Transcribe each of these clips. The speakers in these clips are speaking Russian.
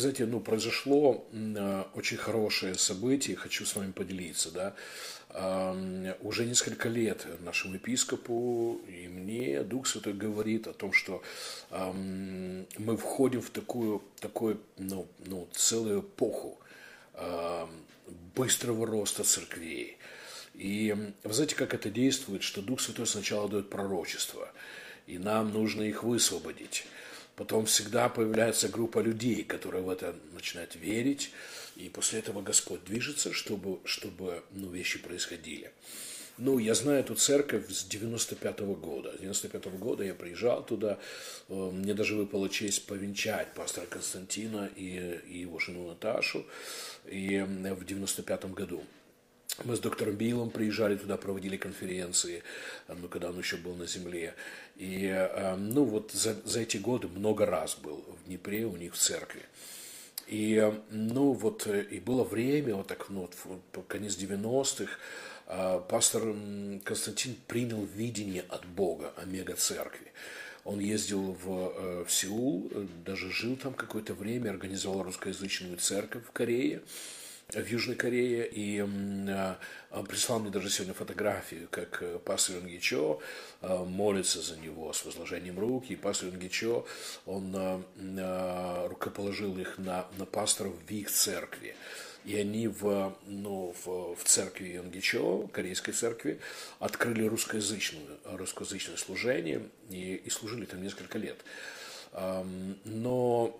знаете, ну, произошло э, очень хорошее событие, хочу с вами поделиться, да. Уже несколько лет нашему епископу и мне Дух Святой говорит о том, что мы входим в такую, такую ну, ну, целую эпоху быстрого роста церквей. И вы знаете, как это действует, что Дух Святой сначала дает пророчество, и нам нужно их высвободить. Потом всегда появляется группа людей, которые в это начинают верить, и после этого Господь движется, чтобы, чтобы ну, вещи происходили. Ну, я знаю эту церковь с 95 -го года. С 95 -го года я приезжал туда, э, мне даже выпала честь повенчать пастора Константина и, и его жену Наташу и в 95 году. Мы с доктором Биллом приезжали туда, проводили конференции, э, ну, когда он еще был на земле. И, э, ну, вот за, за эти годы много раз был в Днепре у них в церкви. И, э, ну, вот, и было время, вот так, ну, вот, конец 90-х, пастор Константин принял видение от Бога о мега-церкви. Он ездил в, в Сеул, даже жил там какое-то время, организовал русскоязычную церковь в Корее в Южной Корее, и э, прислал мне даже сегодня фотографию, как э, пастор Юнгичо э, молится за него с возложением рук, и пастор Юнгичо, он рукоположил их на, на пасторов в их церкви. И они в, ну, в, в церкви Йонгичо, корейской церкви, открыли русскоязычную, русскоязычное служение и, и служили там несколько лет. Но,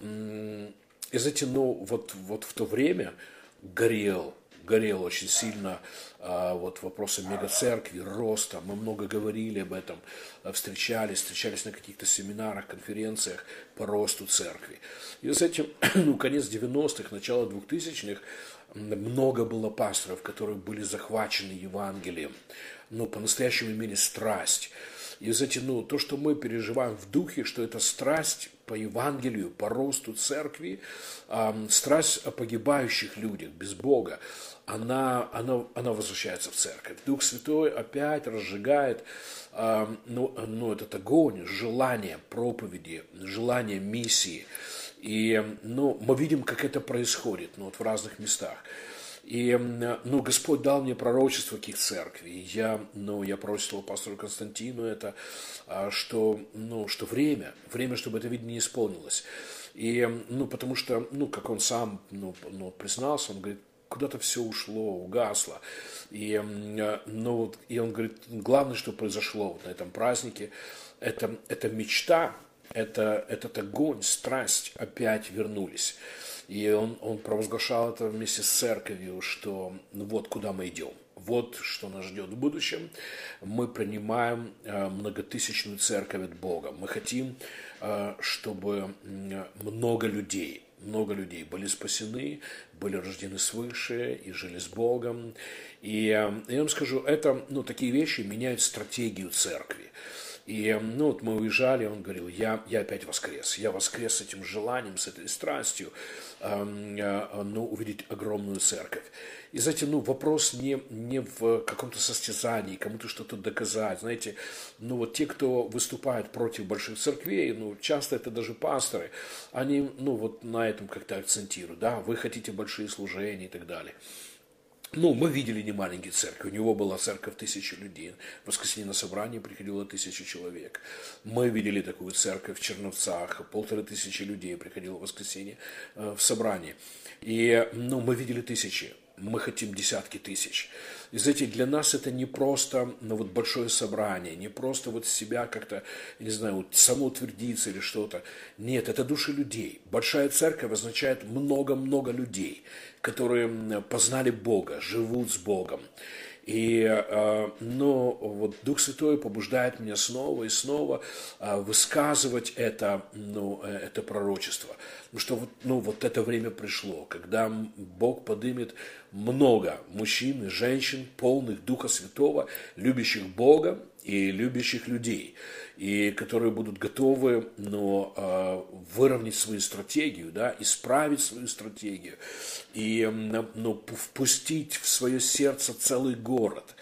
и знаете, ну, вот, вот в то время, горел, горел очень сильно а, вот вопросы мегацеркви, роста. Мы много говорили об этом, а, встречались, встречались на каких-то семинарах, конференциях по росту церкви. И с этим, ну, конец 90-х, начало 2000-х, много было пасторов, которые были захвачены Евангелием, но по-настоящему имели страсть. И, знаете, ну, то, что мы переживаем в духе, что это страсть по Евангелию, по росту церкви, страсть о погибающих людях без Бога, она, она, она возвращается в церковь. Дух Святой опять разжигает э, ну, ну, этот огонь, желание проповеди, желание миссии. И ну, мы видим, как это происходит ну, вот в разных местах. И, ну, Господь дал мне пророчество к их церкви. Я, ну, я пророчествовал пастору Константину это, а, что, ну, что время, время, чтобы это видение исполнилось. И, ну, потому что, ну, как он сам, ну, ну признался, он говорит, куда-то все ушло, угасло. И, ну, вот, и он говорит, главное, что произошло вот на этом празднике, это, это мечта, это, этот огонь, страсть опять вернулись. И он, он провозглашал это вместе с церковью, что ну, вот куда мы идем, вот что нас ждет в будущем. Мы принимаем э, многотысячную церковь от Бога. Мы хотим, э, чтобы много людей, много людей были спасены, были рождены свыше и жили с Богом. И э, я вам скажу, это, ну, такие вещи меняют стратегию церкви. И ну, вот мы уезжали, он говорил, я, я опять воскрес. Я воскрес с этим желанием, с этой страстью ну, увидеть огромную церковь. И, знаете, ну, вопрос не, не в каком-то состязании, кому-то что-то доказать. Знаете, ну, вот те, кто выступает против больших церквей, ну, часто это даже пасторы, они, ну, вот на этом как-то акцентируют, да, вы хотите большие служения и так далее. Ну, мы видели не маленькие церкви. У него была церковь тысячи людей. В воскресенье на собрание приходило тысяча человек. Мы видели такую церковь в Черновцах. Полторы тысячи людей приходило в воскресенье э, в собрание. И ну, мы видели тысячи мы хотим десятки тысяч. И знаете, для нас это не просто ну, вот большое собрание, не просто вот себя как-то, не знаю, вот самоутвердиться или что-то. Нет, это души людей. Большая церковь означает много-много людей, которые познали Бога, живут с Богом. И, э, но вот Дух Святой побуждает меня снова и снова э, высказывать это, ну, э, это пророчество. Потому что вот, ну, вот это время пришло, когда Бог подымет много мужчин и женщин, полных Духа Святого, любящих Бога и любящих людей и которые будут готовы но, а, выровнять свою стратегию, да, исправить свою стратегию и ну, впустить в свое сердце целый город.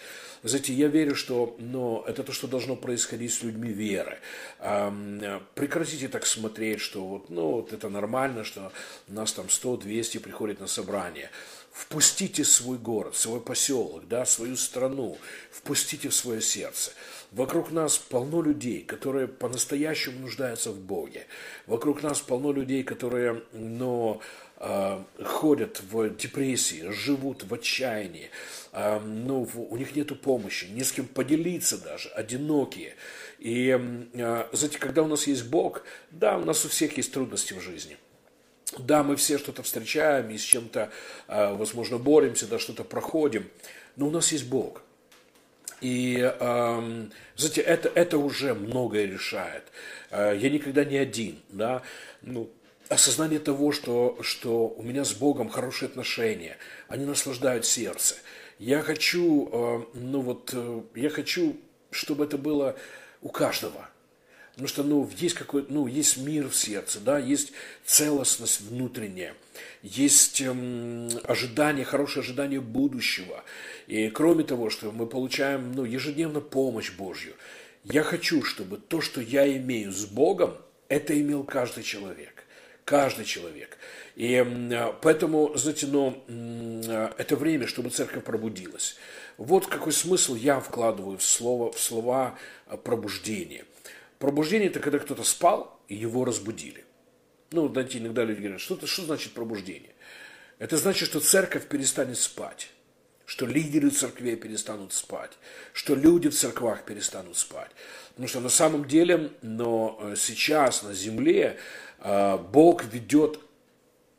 Знаете, я верю, что но это то, что должно происходить с людьми веры. Прекратите так смотреть, что вот, ну, вот это нормально, что нас там 100-200 приходят на собрание. Впустите свой город, свой поселок, да, свою страну, впустите в свое сердце. Вокруг нас полно людей, которые по-настоящему нуждаются в Боге. Вокруг нас полно людей, которые, но э, ходят в депрессии, живут в отчаянии, э, ну, у них нет помощи, не с кем поделиться даже, одинокие. И, э, знаете, когда у нас есть Бог, да, у нас у всех есть трудности в жизни – да, мы все что-то встречаем и с чем-то, а, возможно, боремся, да, что-то проходим, но у нас есть Бог. И, знаете, это, это уже многое решает. А, я никогда не один, да, ну, осознание того, что, что у меня с Богом хорошие отношения, они наслаждают сердце. Я хочу, а, ну вот, э, я хочу, чтобы это было у каждого – Потому что, ну, есть какой ну, есть мир в сердце, да, есть целостность внутренняя, есть эм, ожидание, хорошее ожидание будущего. И кроме того, что мы получаем, ну, ежедневно помощь Божью, я хочу, чтобы то, что я имею с Богом, это имел каждый человек. Каждый человек. И поэтому, знаете, ну, это время, чтобы церковь пробудилась. Вот какой смысл я вкладываю в, слово, в слова пробуждения – Пробуждение – это когда кто-то спал, и его разбудили. Ну, знаете, иногда люди говорят, что, что значит пробуждение? Это значит, что церковь перестанет спать, что лидеры церквей перестанут спать, что люди в церквах перестанут спать. Потому что на самом деле, но э, сейчас на земле э, Бог ведет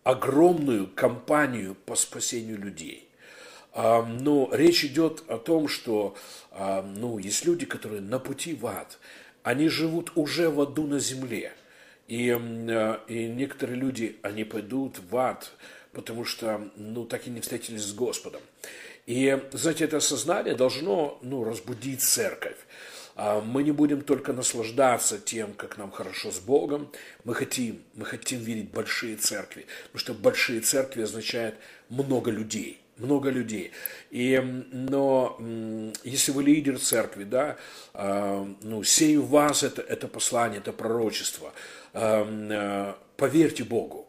огромную кампанию по спасению людей. А, но речь идет о том, что ну, есть люди, которые на пути в ад – они живут уже в аду на земле. И, э, и некоторые люди, они пойдут в ад, потому что, ну, так и не встретились с Господом. И, знаете, это осознание должно, ну, разбудить церковь. А мы не будем только наслаждаться тем, как нам хорошо с Богом. Мы хотим, мы хотим видеть большие церкви, потому что большие церкви означает много людей – много людей. И, но если вы лидер церкви, да, а, ну, сею в вас это, это послание, это пророчество, а, а, поверьте Богу,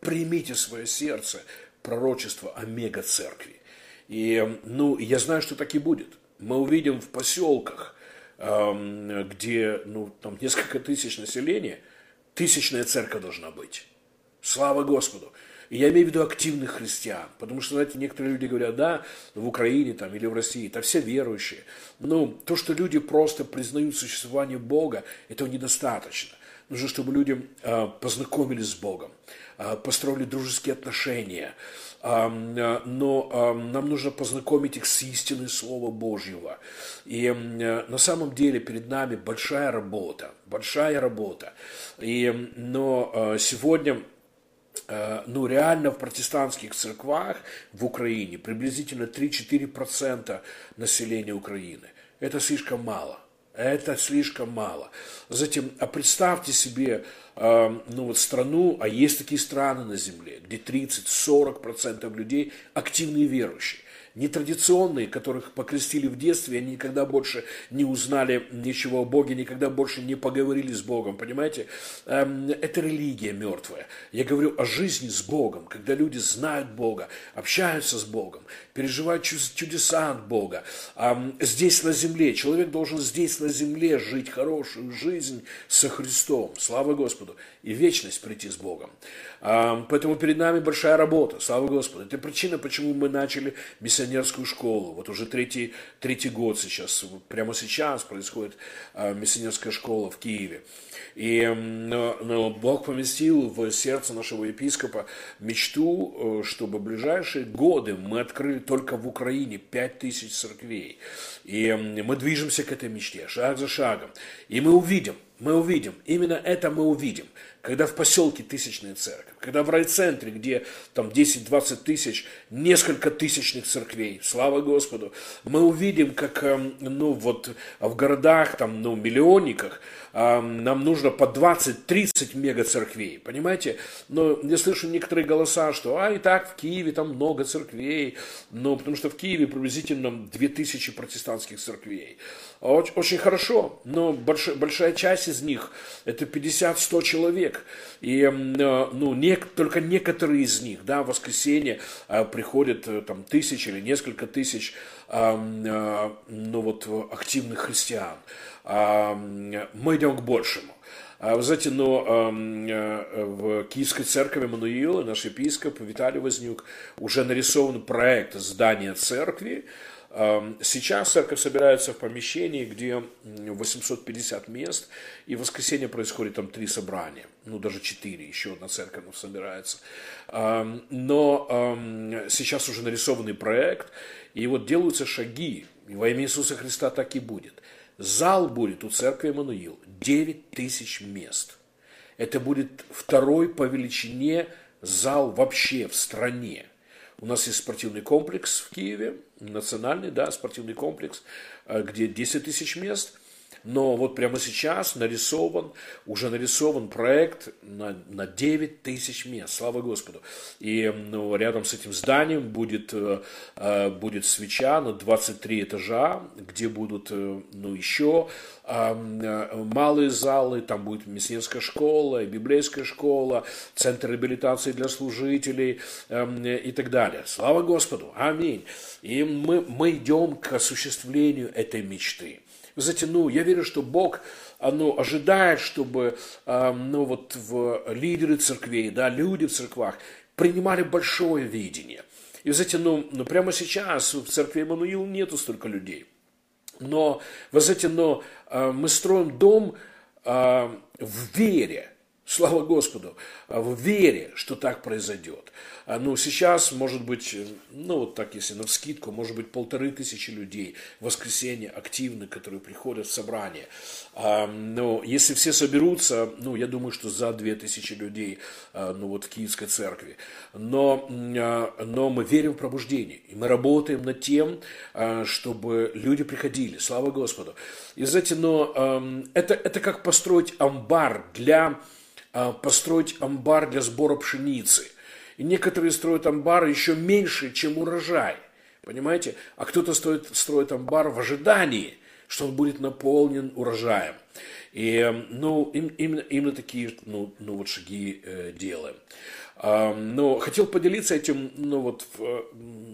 примите свое сердце пророчество о мега-церкви. И, ну, я знаю, что так и будет. Мы увидим в поселках, где, ну, там несколько тысяч населения, тысячная церковь должна быть. Слава Господу! И я имею в виду активных христиан. Потому что, знаете, некоторые люди говорят, да, в Украине там, или в России, это все верующие. Но то, что люди просто признают существование Бога, этого недостаточно. Нужно, чтобы люди э, познакомились с Богом, э, построили дружеские отношения. Э, но нам нужно познакомить их с истиной Слова Божьего. И на самом деле перед нами большая работа, большая работа. И, но сегодня ну, реально в протестантских церквах в Украине приблизительно 3-4% населения Украины. Это слишком мало. Это слишком мало. Затем, а представьте себе, э, ну вот страну, а есть такие страны на земле, где 30-40% людей активные верующие нетрадиционные, которых покрестили в детстве, они никогда больше не узнали ничего о Боге, никогда больше не поговорили с Богом, понимаете? Эм, это религия мертвая. Я говорю о жизни с Богом, когда люди знают Бога, общаются с Богом, переживают чудеса от Бога. Здесь на земле, человек должен здесь на земле жить хорошую жизнь со Христом, слава Господу, и вечность прийти с Богом. Поэтому перед нами большая работа, слава Господу. Это причина, почему мы начали миссионерскую школу. Вот уже третий, третий год сейчас, прямо сейчас происходит а, миссионерская школа в Киеве. И но, Бог поместил в сердце нашего епископа мечту, э, чтобы ближайшие годы мы открыли только в Украине 5000 церквей. И мы движемся к этой мечте, шаг за шагом. И мы увидим, мы увидим, именно это мы увидим, когда в поселке тысячная церковь, когда в райцентре, где там 10-20 тысяч, несколько тысячных церквей, слава Господу, мы увидим, как, эм, ну, вот в городах, там, ну, миллионниках, эм, нам нужно по 20-30 мега церквей, понимаете? Но я слышу некоторые голоса, что, а, и так в Киеве там много церквей, ну, потому что в Киеве приблизительно 2000 протестантских церквей. Очень, очень хорошо, но большая, большая часть из них, это 50-100 человек, и, э, ну, не, только некоторые из них, да, в воскресенье э, приходят э, там тысячи или несколько тысяч, ну, вот, активных христиан. Мы идем к большему. А, вы знаете, но в Киевской церкви Мануила наш епископ Виталий Вознюк уже нарисован проект здания церкви, Сейчас церковь собирается в помещении, где 850 мест, и в воскресенье происходит там три собрания, ну даже четыре, еще одна церковь собирается. Но сейчас уже нарисованный проект, и вот делаются шаги, и во имя Иисуса Христа так и будет. Зал будет у церкви Эммануил 9 тысяч мест. Это будет второй по величине зал вообще в стране. У нас есть спортивный комплекс в Киеве, национальный, да, спортивный комплекс, э, где 10 тысяч мест. Но вот прямо сейчас нарисован, уже нарисован проект на, на 9 тысяч мест, слава Господу. И ну, рядом с этим зданием будет, э, э, будет свеча на 23 этажа, где будут ну, еще малые залы, там будет мясницкая школа, библейская школа, центр реабилитации для служителей и так далее. Слава Господу! Аминь! И мы, мы идем к осуществлению этой мечты. Ну, я верю, что Бог оно ожидает, чтобы ну, вот в лидеры церквей, да, люди в церквах принимали большое видение. И, знаете, ну, ну прямо сейчас в церкви Эммануил нету столько людей. Но, вы знаете, но мы строим дом э, в вере, слава Господу, в вере, что так произойдет. А, ну, сейчас, может быть, ну, вот так, если на вскидку, может быть, полторы тысячи людей в воскресенье активны, которые приходят в собрание. А, но если все соберутся, ну, я думаю, что за две тысячи людей, а, ну, вот в Киевской церкви. Но, но мы верим в пробуждение, и мы работаем над тем, чтобы люди приходили, слава Господу. И, знаете, но это, это как построить амбар для построить амбар для сбора пшеницы – и некоторые строят амбар еще меньше, чем урожай. Понимаете? А кто-то строит, строит амбар в ожидании, что он будет наполнен урожаем. И, ну, им, именно, именно такие, ну, ну вот шаги э, делаем. А, но хотел поделиться этим, ну, вот, в,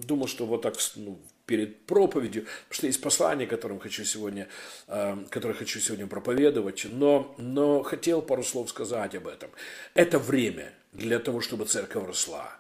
думал, что вот так, ну, перед проповедью, потому что есть послание, которым хочу сегодня, э, которое хочу сегодня проповедовать, но, но хотел пару слов сказать об этом. Это время для того, чтобы церковь росла.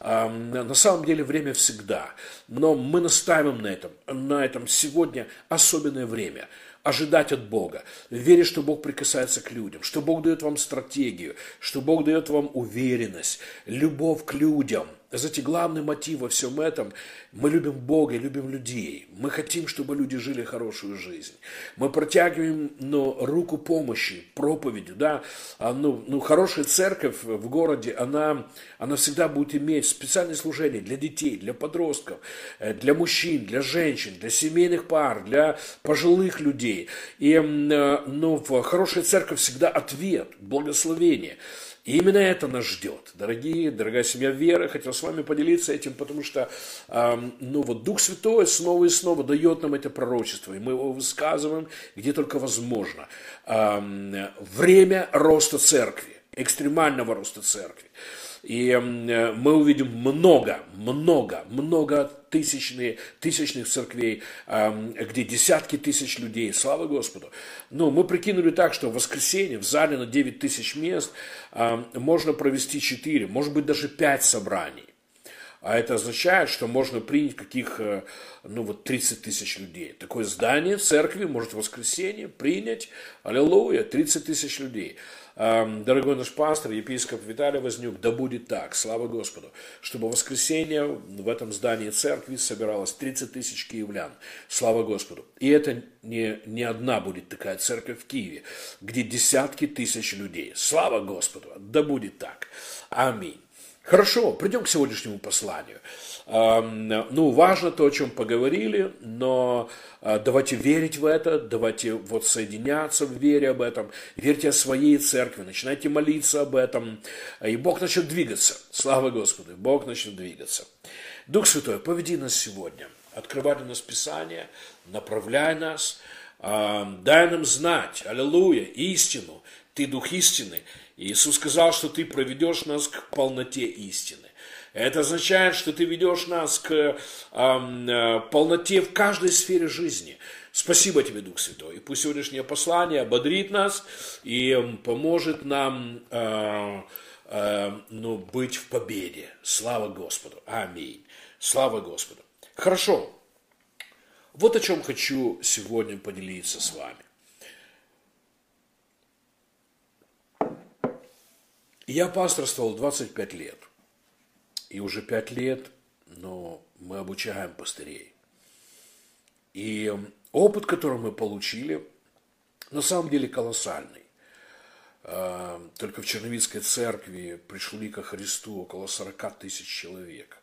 На самом деле время всегда, но мы настаиваем на этом. На этом сегодня особенное время ожидать от Бога, верить, что Бог прикасается к людям, что Бог дает вам стратегию, что Бог дает вам уверенность, любовь к людям – знаете, главный мотив во всем этом – мы любим Бога, любим людей. Мы хотим, чтобы люди жили хорошую жизнь. Мы протягиваем ну, руку помощи, проповедью. Да? А, ну, ну, хорошая церковь в городе, она, она всегда будет иметь специальные служения для детей, для подростков, э, для мужчин, для женщин, для семейных пар, для пожилых людей. И ну, хорошая церковь всегда ответ, благословение. И именно это нас ждет. Дорогие, дорогая семья веры, хотел с вами поделиться этим, потому что э, ну, вот Дух Святой снова и снова дает нам это пророчество, и мы его высказываем где только возможно. Э, время роста церкви, экстремального роста церкви. И э, мы увидим много, много, много тысячные, тысячных церквей, где десятки тысяч людей. Слава Господу. Но мы прикинули так, что в воскресенье в зале на 9 тысяч мест можно провести 4, может быть даже 5 собраний. а это означает, что можно принять каких, э, ну вот 30 тысяч людей. Такое здание церкви может в воскресенье принять, аллилуйя, 30 тысяч людей. Дорогой наш пастор, епископ Виталий Вознюк, да будет так, слава Господу, чтобы в воскресенье в этом здании церкви собиралось 30 тысяч киевлян. Слава Господу. И это не, не одна будет такая церковь в Киеве, где десятки тысяч людей. Слава Господу. Да будет так. Аминь. Хорошо, придем к сегодняшнему посланию. Ну, важно то, о чем поговорили, но а, давайте верить в это, давайте вот соединяться в вере об этом, верьте о своей церкви, начинайте молиться об этом, и Бог начнет двигаться. Слава Господу, Бог начнет двигаться. Дух Святой, поведи нас сегодня, открывай для нас Писание, направляй нас, дай нам знать, аллилуйя, истину, Ты Дух истины, Иисус сказал, что ты проведешь нас к полноте истины. Это означает, что ты ведешь нас к э, полноте в каждой сфере жизни. Спасибо тебе, Дух Святой. И пусть сегодняшнее послание ободрит нас и поможет нам э, э, ну, быть в победе. Слава Господу. Аминь. Слава Господу. Хорошо. Вот о чем хочу сегодня поделиться с вами. Я пасторствовал 25 лет. И уже 5 лет но мы обучаем пастырей. И опыт, который мы получили, на самом деле колоссальный. А, только в Черновицкой церкви пришли ко Христу около 40 тысяч человек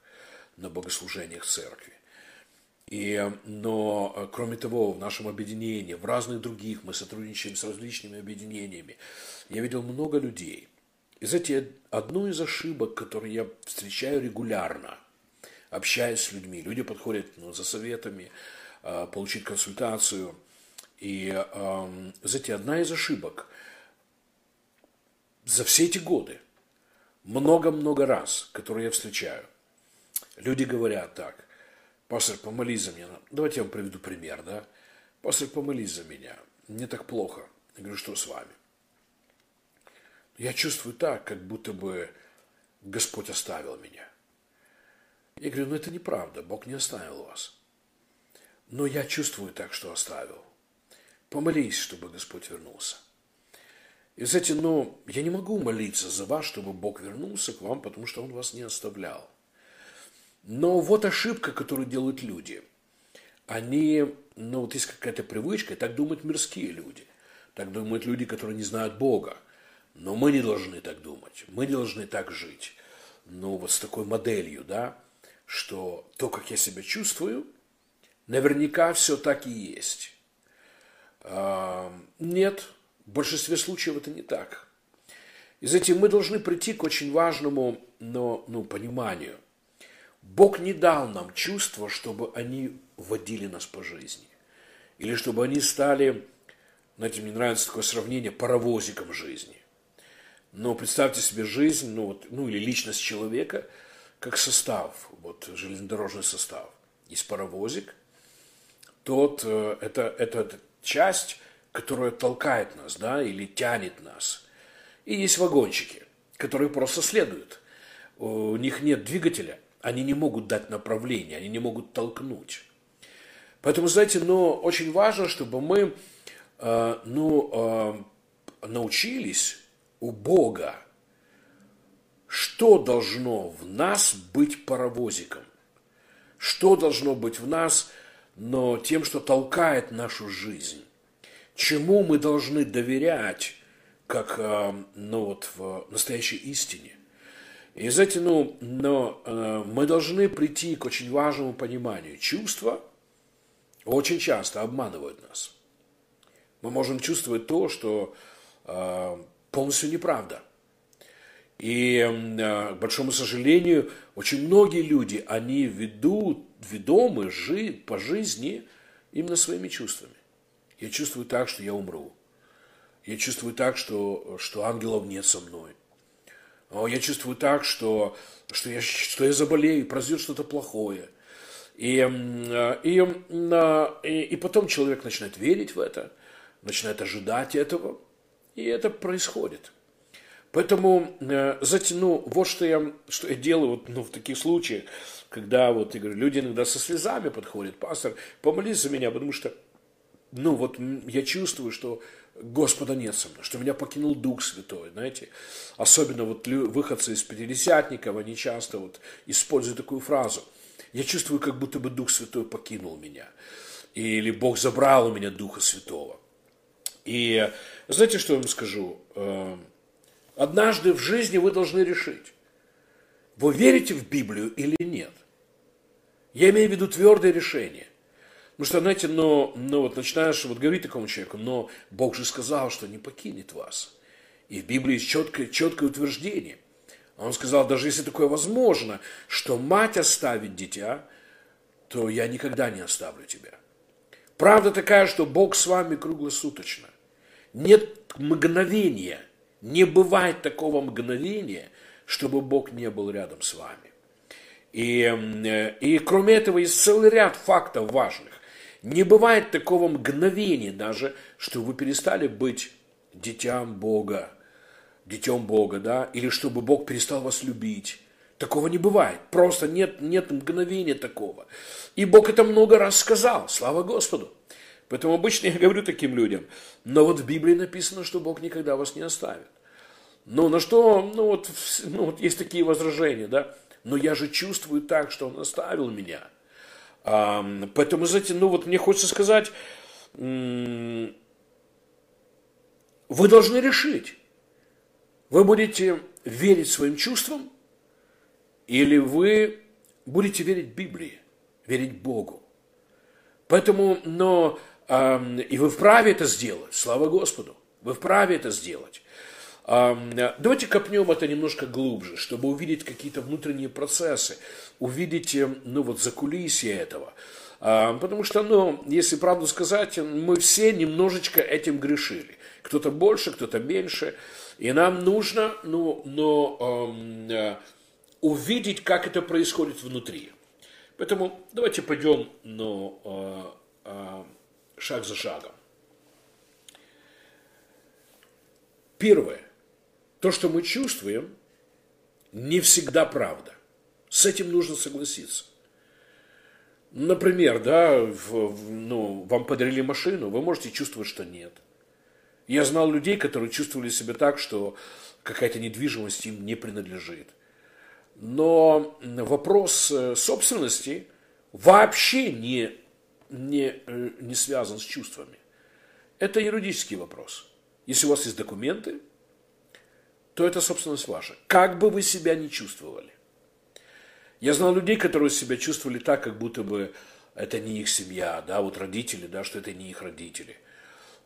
на богослужениях церкви. И, но, кроме того, в нашем объединении, в разных других, мы сотрудничаем с различными объединениями. Я видел много людей, и знаете, одну из ошибок, которые я встречаю регулярно, общаясь с людьми, люди подходят ну, за советами, э, получить консультацию. И, знаете, одна из ошибок за все эти годы, много-много раз, которые я встречаю, люди говорят так, пастор, помолись за меня. Давайте я вам приведу пример, да? Пастор, помолись за меня. Мне так плохо. Я говорю, что с вами? Я чувствую так, как будто бы Господь оставил меня. Я говорю, ну это неправда, Бог не оставил вас. Но я чувствую так, что оставил. Помолись, чтобы Господь вернулся. И, знаете, ну, я не могу молиться за вас, чтобы Бог вернулся к вам, потому что Он вас не оставлял. Но вот ошибка, которую делают люди. Они, ну, вот есть какая-то привычка, так думают мирские люди. Так думают люди, которые не знают Бога. Но мы не должны так думать, мы не должны так жить. Ну, вот с такой моделью, да, что то, как я себя чувствую, наверняка все так и есть. А, нет, в большинстве случаев это не так. Из этих мы должны прийти к очень важному но, ну, пониманию. Бог не дал нам чувства, чтобы они водили нас по жизни. Или чтобы они стали, знаете, мне нравится такое сравнение, паровозиком жизни. Но представьте себе жизнь, ну, вот, ну или личность человека, как состав, вот железнодорожный состав. Есть паровозик, тот, э, это, это, это часть, которая толкает нас, да, или тянет нас. И есть вагончики, которые просто следуют. У них нет двигателя, они не могут дать направление, они не могут толкнуть. Поэтому, знаете, ну, очень важно, чтобы мы, э, ну, э, научились у Бога, что должно в нас быть паровозиком, что должно быть в нас, но тем, что толкает нашу жизнь, чему мы должны доверять, как э, ну, вот, в настоящей истине. И, знаете, ну, но э, мы должны прийти к очень важному пониманию. Чувства очень часто обманывают нас. Мы можем чувствовать то, что э, полностью неправда. И, э, к большому сожалению, очень многие люди, они ведут, ведомы жи, по жизни именно своими чувствами. Я чувствую так, что я умру. Я чувствую так, что, что ангелов нет со мной. Я чувствую так, что, что, я, что я заболею, произойдет что-то плохое. И, э, и, э, и, и потом человек начинает верить в это, начинает ожидать этого – и это происходит. Поэтому, э, знаете, ну, вот что я, что я делаю вот, ну, в таких случаях, когда вот, я говорю, люди иногда со слезами подходят, пастор, помолись за меня, потому что, ну, вот я чувствую, что Господа нет со мной, что меня покинул Дух Святой, знаете. Особенно вот выходцы из пятидесятников, они часто вот используют такую фразу. Я чувствую, как будто бы Дух Святой покинул меня. Или Бог забрал у меня Духа Святого. И знаете, что я вам скажу? Эм, Однажды в жизни вы должны решить, вы верите в Библию или нет. Я имею в виду твердое решение. Потому что, знаете, но, но вот начинаешь вот говорить такому человеку, но Бог же сказал, что не покинет вас. И в Библии есть четкое, четкое утверждение. Он сказал, даже если такое возможно, что мать оставит дитя, то я никогда не оставлю тебя. Правда такая, что Бог с вами круглосуточно. Нет мгновения – не бывает такого мгновения, чтобы Бог не был рядом с вами. И, э, и кроме этого есть целый ряд фактов важных. Не бывает такого мгновения даже, что вы перестали быть дитям Бога, детем Бога, да, или чтобы Бог перестал вас любить. Такого не бывает. Просто нет, нет мгновения такого. И Бог это много раз сказал. Слава Господу. Поэтому обычно я говорю таким людям, но вот в Библии написано, что Бог никогда вас не оставит. Ну, на что, ну вот, ну, вот есть такие возражения, да, но я же чувствую так, что Он оставил меня. А, поэтому, знаете, ну вот мне хочется сказать, вы должны решить, вы будете верить своим чувствам или вы будете верить Библии, верить Богу. Поэтому, но и вы вправе это сделать, слава Господу, вы вправе это сделать. Давайте копнем это немножко глубже, чтобы увидеть какие-то внутренние процессы, увидеть, э, ну вот, закулисье этого. Потому что, ну, если правду сказать, мы все немножечко этим грешили. Кто-то больше, кто-то меньше. И нам нужно, ну, но э, увидеть, как это происходит внутри. Поэтому давайте пойдем, ну, э, шаг за шагом. Первое. То, что мы чувствуем, не всегда правда. С этим нужно согласиться. Например, да, в, в, ну, вам подарили машину, вы можете чувствовать, что нет. Я знал людей, которые чувствовали себя так, что какая-то недвижимость им не принадлежит. Но вопрос э, собственности вообще не не, э, не связан с чувствами. Это юридический вопрос. Если у вас есть документы, то это собственность ваша. Как бы вы себя не чувствовали. Я знал людей, которые себя чувствовали так, как будто бы это не их семья, да, вот родители, да, что это не их родители.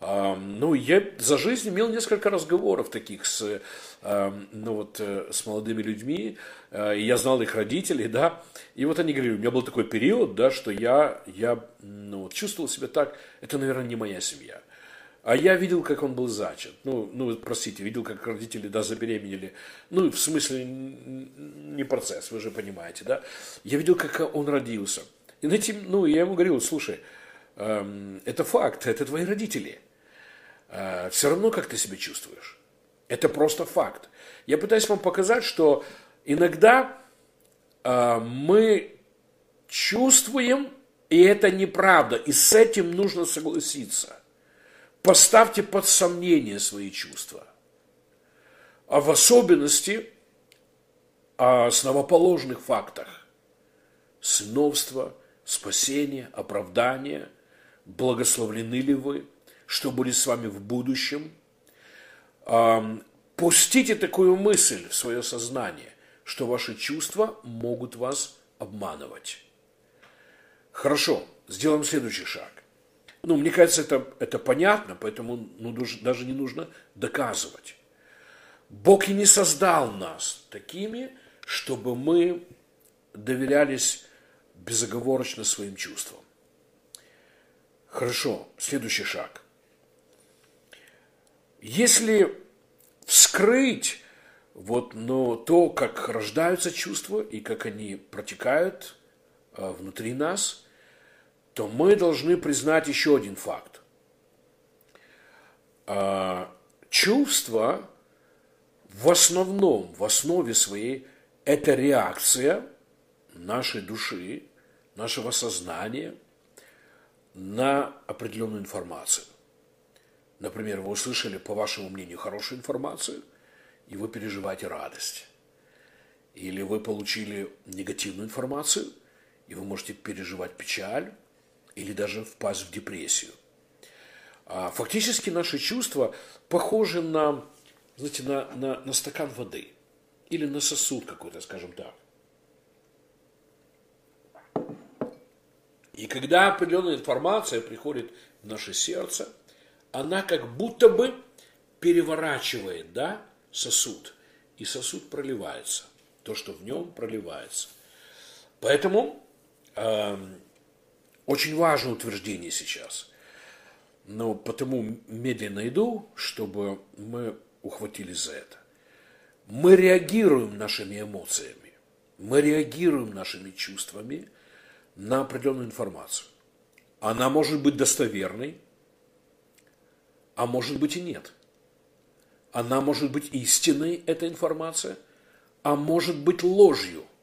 Ну, я за жизнь имел несколько разговоров таких с, ну, вот, э, с молодыми людьми, э, и я знал их родителей, да, и вот они говорили, у меня был такой период, да, что я, я ну, вот, чувствовал себя так, это, наверное, не моя семья. А я видел, как он был зачат. Ну, ну, простите, видел, как родители, да, забеременели. Ну, в смысле, не процесс, вы же понимаете, да. Я видел, как он родился. И на этим, ну, я ему говорил, слушай, эм, это факт, это твои родители. Э, все равно, как ты себя чувствуешь. Это просто факт. Я пытаюсь вам показать, что иногда э, мы чувствуем, и это неправда, и с этим нужно согласиться. Поставьте под сомнение свои чувства. А в особенности о основоположных фактах. Сыновство, спасение, оправдание, благословлены ли вы – что будет с вами в будущем. Пустите такую мысль в свое сознание, что ваши чувства могут вас обманывать. Хорошо, сделаем следующий шаг. Ну, мне кажется, это, это понятно, поэтому ну, даже не нужно доказывать. Бог и не создал нас такими, чтобы мы доверялись безоговорочно своим чувствам. Хорошо, следующий шаг. Если вскрыть вот, но то, как рождаются чувства и как они протекают а, внутри нас, то мы должны признать еще один факт. А, чувства в основном, в основе своей, это реакция нашей души, нашего сознания на определенную информацию. Например, вы услышали, по вашему мнению, хорошую информацию, и вы переживаете радость. Или вы получили негативную информацию, и вы можете переживать печаль, или даже впасть в депрессию. А фактически наши чувства похожи на, знаете, на, на, на стакан воды или на сосуд какой-то, скажем так. И когда определенная информация приходит в наше сердце, она как будто бы переворачивает да, сосуд. И сосуд проливается. То, что в нем проливается. Поэтому э, очень важное утверждение сейчас. Но потому медленно иду, чтобы мы ухватились за это. Мы реагируем нашими эмоциями, мы реагируем нашими чувствами на определенную информацию. Она может быть достоверной, а может быть и нет. Она может быть истинной, эта информация, а может быть ложью –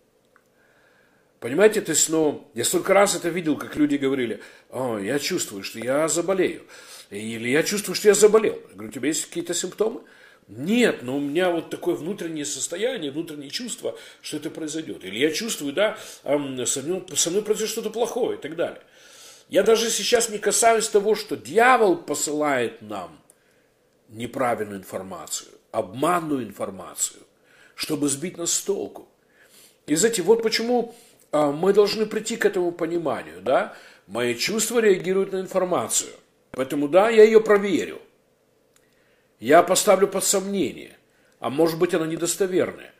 Понимаете, то есть, ну, я столько раз это видел, как люди говорили, О, я чувствую, что я заболею. Или я чувствую, что я заболел. Я говорю, у тебя есть какие-то симптомы? Нет, но у меня вот такое внутреннее состояние, внутреннее чувство, что это произойдет. Или я чувствую, да, со мной, со мной произойдет что-то плохое и так далее. Я даже сейчас не касаюсь того, что дьявол посылает нам неправильную информацию, обманную информацию, чтобы сбить нас с толку. И знаете, вот почему а, мы должны прийти к этому пониманию, да? Мои чувства реагируют на информацию. Поэтому, да, я ее проверю. Я поставлю под сомнение. А может быть, она недостоверная.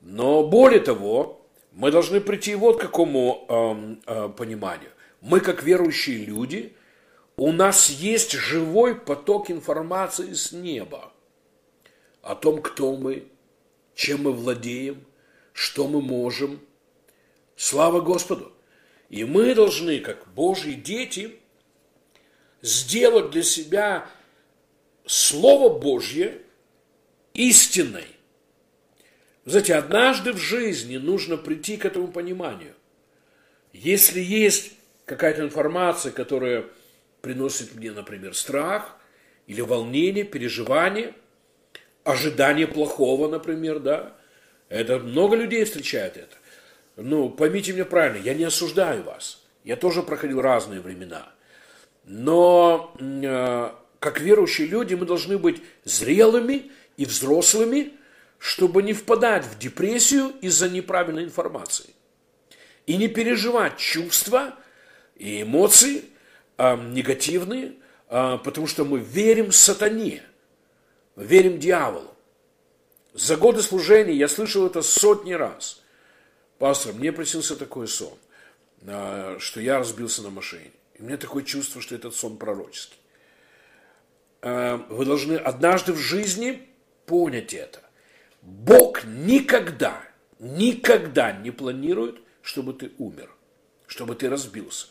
Но более того, мы должны прийти вот к какому э, э, пониманию. Мы, как верующие люди, у нас есть живой поток информации с неба о том, кто мы, чем мы владеем, что мы можем – Слава Господу! И мы должны, как Божьи дети, сделать для себя Слово Божье истинной. Знаете, однажды в жизни нужно прийти к этому пониманию. Если есть какая-то информация, которая приносит мне, например, страх или волнение, переживание, ожидание плохого, например, да, это много людей встречают это ну, поймите меня правильно, я не осуждаю вас. Я тоже проходил разные времена. Но э, как верующие люди мы должны быть зрелыми и взрослыми, чтобы не впадать в депрессию из-за неправильной информации. И не переживать чувства и эмоции э, негативные, э, потому что мы верим сатане, верим дьяволу. За годы служения я слышал это сотни раз – Пастор, мне приснился такой сон, а, что я разбился на машине. И у меня такое чувство, что этот сон пророческий. А, вы должны однажды в жизни понять это. Бог никогда, никогда не планирует, чтобы ты умер, чтобы ты разбился.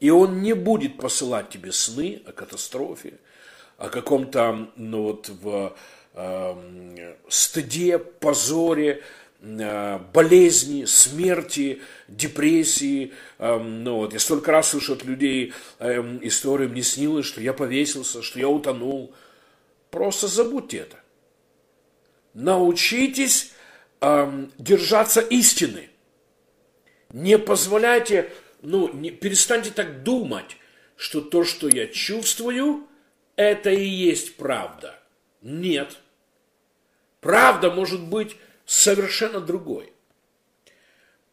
И Он не будет посылать тебе сны о катастрофе, о каком-то, ну вот, в э, стыде, позоре, Э, болезни, смерти, депрессии. Эм, ну, вот, я столько раз слышу от людей эм, истории, мне снилось, что я повесился, что я утонул. Просто забудьте это. Научитесь эм, держаться истины. Не позволяйте, ну, не, перестаньте так думать, что то, что я чувствую, это и есть правда. Нет. Правда может быть совершенно другой.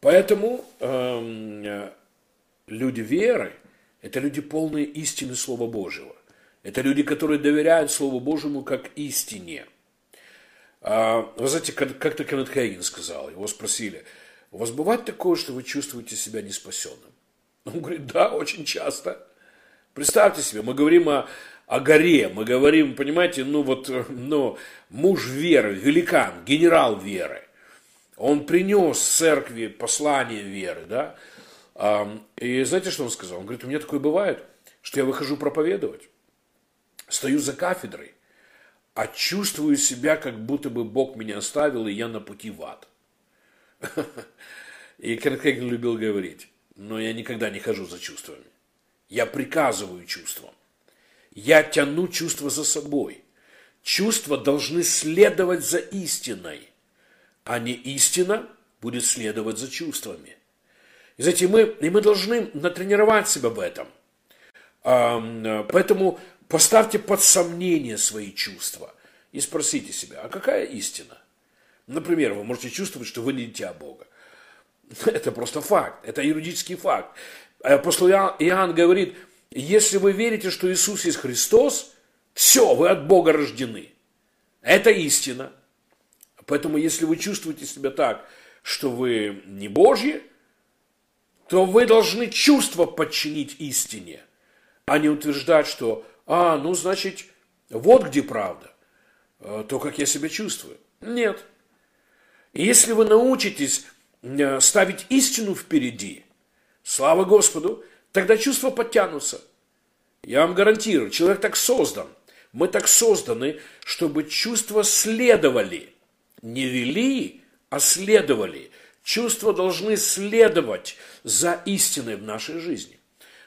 Поэтому э, люди веры – это люди полные истины Слова Божьего. Это люди, которые доверяют Слову Божьему как истине. А, вы знаете, как-то Кеннет Хейген сказал, его спросили, у вас бывает такое, что вы чувствуете себя неспасенным? Он говорит, да, очень часто. Представьте себе, мы говорим о, о горе, мы говорим, понимаете, ну вот, ну, муж веры, великан, генерал веры. Он принес церкви послание веры, да. И знаете, что он сказал? Он говорит, у меня такое бывает, что я выхожу проповедовать, стою за кафедрой, а чувствую себя, как будто бы Бог меня оставил, и я на пути в ад. И Кеннет любил говорить, но я никогда не хожу за чувствами. Я приказываю чувствам. Я тяну чувства за собой. Чувства должны следовать за истиной, а не истина будет следовать за чувствами. И, знаете, мы, и мы должны натренировать себя в этом. Поэтому поставьте под сомнение свои чувства и спросите себя, а какая истина? Например, вы можете чувствовать, что вы не дитя Бога. Это просто факт, это юридический факт. Апостол Иоанн говорит, если вы верите, что Иисус есть Христос, все, вы от Бога рождены. Это истина. Поэтому, если вы чувствуете себя так, что вы не Божьи, то вы должны чувство подчинить истине, а не утверждать, что, а, ну, значит, вот где правда, э, то, как я себя чувствую. Нет. Если вы научитесь э, ставить истину впереди, слава Господу, тогда чувства подтянутся. Я вам гарантирую, человек так создан. Мы так созданы, чтобы чувства следовали. Не вели, а следовали. Чувства должны следовать за истиной в нашей жизни.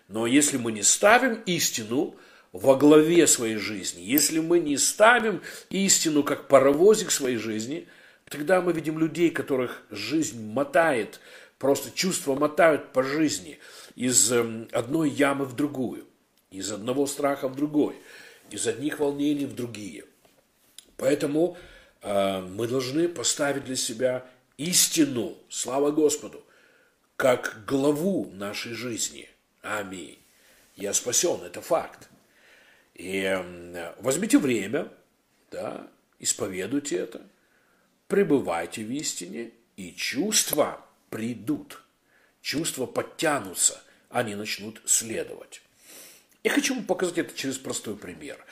Но если мы не ставим истину во главе своей жизни, если мы не ставим истину как паровозик своей жизни, тогда мы видим людей, которых жизнь мотает, просто чувства мотают по жизни из эм, одной ямы в другую, из одного страха в другой, из одних волнений в другие. Поэтому э, мы должны поставить для себя истину, слава Господу, как главу нашей жизни. Аминь. Я спасен, это факт. И эм, возьмите время, да, исповедуйте это, пребывайте в истине, и чувства придут. Чувства подтянутся, они начнут следовать. Я хочу вам показать это через простой пример.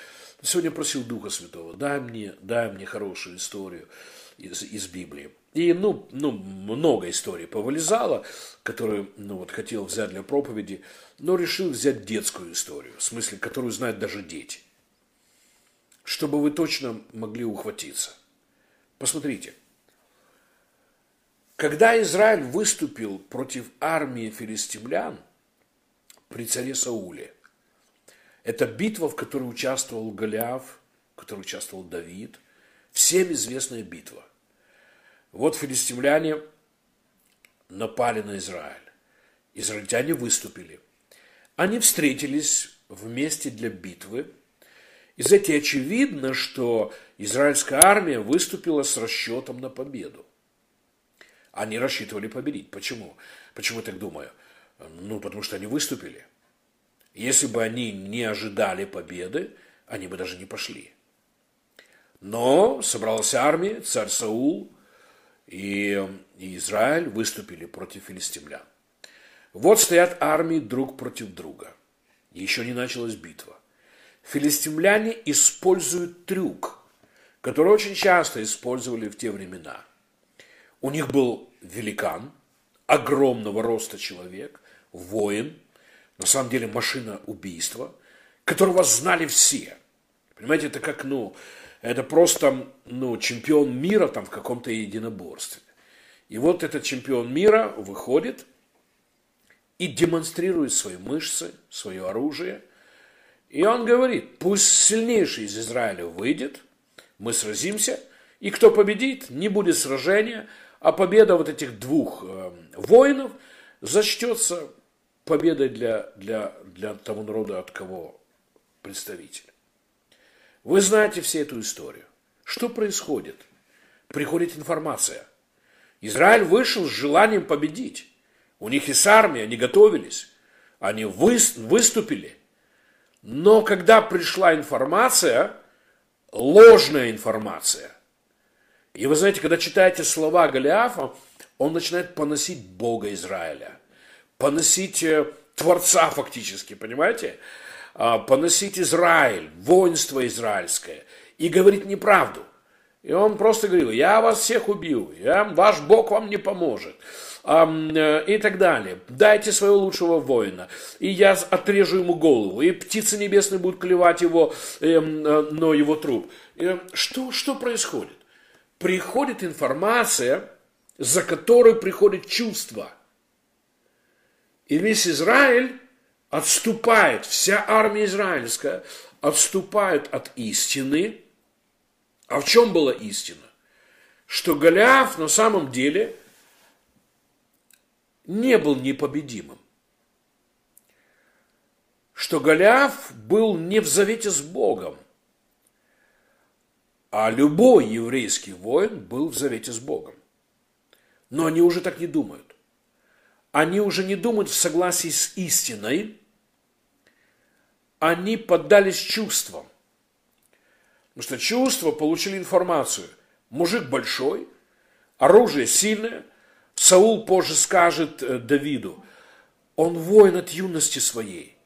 Сегодня просил Духа Святого, дай мне, дай мне хорошую историю из, из Библии. И, ну, ну, много историй повылезало, которые, ну, вот, хотел взять для проповеди, но решил взять детскую историю, в смысле, которую знают даже дети. Чтобы вы точно могли ухватиться. Посмотрите. Когда Израиль выступил против армии филистимлян при царе Сауле, это битва, в которой участвовал Голиаф, в которой участвовал Давид, всем известная битва – вот филистимляне напали на Израиль. Израильтяне выступили. Они встретились вместе для битвы. Из этих очевидно, что израильская армия выступила с расчетом на победу. Они рассчитывали победить. Почему? Почему я так думаю? Ну, потому что они выступили. Если бы они не ожидали победы, они бы даже не пошли. Но собралась армия, царь Саул – и, и Израиль выступили против филистимлян. Вот стоят армии друг против друга. Еще не началась битва. Филистимляне используют трюк, который очень часто использовали в те времена. У них был великан, огромного роста человек, воин, на самом деле машина убийства, которого знали все. Понимаете, это как, ну, это просто ну, чемпион мира там в каком-то единоборстве. И вот этот чемпион мира выходит и демонстрирует свои мышцы, свое оружие. И он говорит, пусть сильнейший из Израиля выйдет, мы сразимся, и кто победит, не будет сражения, а победа вот этих двух э, воинов зачтется победой для, для, для того народа, от кого представитель. Вы знаете всю эту историю. Что происходит? Приходит информация. Израиль вышел с желанием победить. У них есть армия, они готовились. Они выступили. Но когда пришла информация, ложная информация, и вы знаете, когда читаете слова Голиафа, он начинает поносить Бога Израиля, поносить э, Творца фактически, понимаете? А, поносить Израиль, воинство израильское, и говорить неправду. И он просто говорил, я вас всех убью, я, ваш Бог вам не поможет. Э, и так далее. Дайте своего лучшего воина, и я отрежу ему голову, и птицы небесные будут клевать его, эм, э, но его труп. Что, что происходит? Приходит информация, за которой приходит чувство. И весь Израиль отступает, вся армия израильская отступает от истины. А в чем была истина? Что Голиаф на самом деле не был непобедимым. Что Голиаф был не в завете с Богом, а любой еврейский воин был в завете с Богом. Но они уже так не думают. Они уже не думают в согласии с истиной, они поддались чувствам. Потому что чувства получили информацию. Мужик большой, оружие сильное. Саул позже скажет э, Давиду, он воин от юности своей.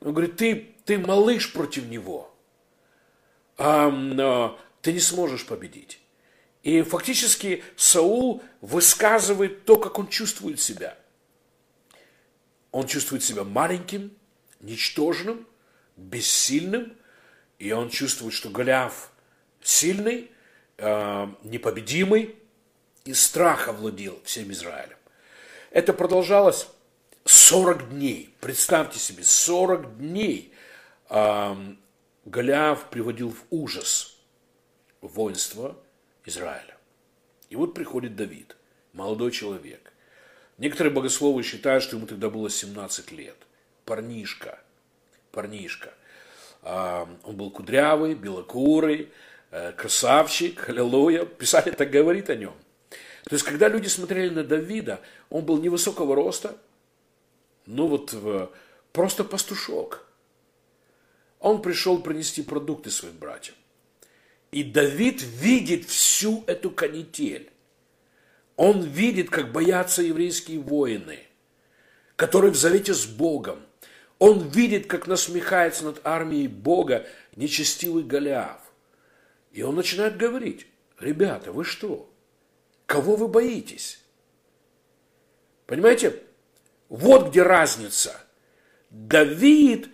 Он говорит, ты, ты малыш против него. А, а, ты не сможешь победить. И фактически Саул высказывает то, как он чувствует себя. Он чувствует себя маленьким, ничтожным, бессильным, и он чувствует, что Голиаф сильный, э, непобедимый, и страх овладел всем Израилем. Это продолжалось 40 дней. Представьте себе, 40 дней э, Голиаф приводил в ужас воинство Израиля. И вот приходит Давид, молодой человек. Некоторые богословы считают, что ему тогда было 17 лет. Парнишка, парнишка. А, он был кудрявый, белокурый, э, красавчик, аллилуйя. Писатель так говорит о нем. То есть, когда люди смотрели на Давида, он был невысокого роста, ну вот просто пастушок. Он пришел принести продукты своим братьям. И Давид видит всю эту канитель. Он видит, как боятся еврейские воины, которые в завете с Богом. Он видит, как насмехается над армией Бога нечестивый Голиаф. И он начинает говорить, ребята, вы что? Кого вы боитесь? Понимаете? Вот где разница. Давид,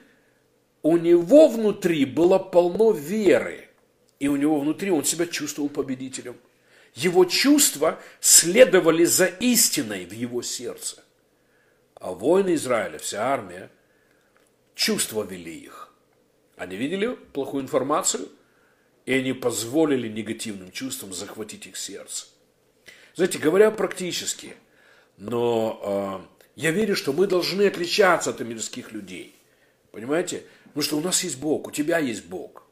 у него внутри было полно веры. И у него внутри он себя чувствовал победителем. Его чувства следовали за истиной в его сердце. А воины Израиля, вся армия, чувства вели их. Они видели плохую информацию, и они позволили негативным чувствам захватить их сердце. Знаете, говоря практически, но э, я верю, что мы должны отличаться от мирских людей. Понимаете? Потому что у нас есть Бог, у тебя есть Бог.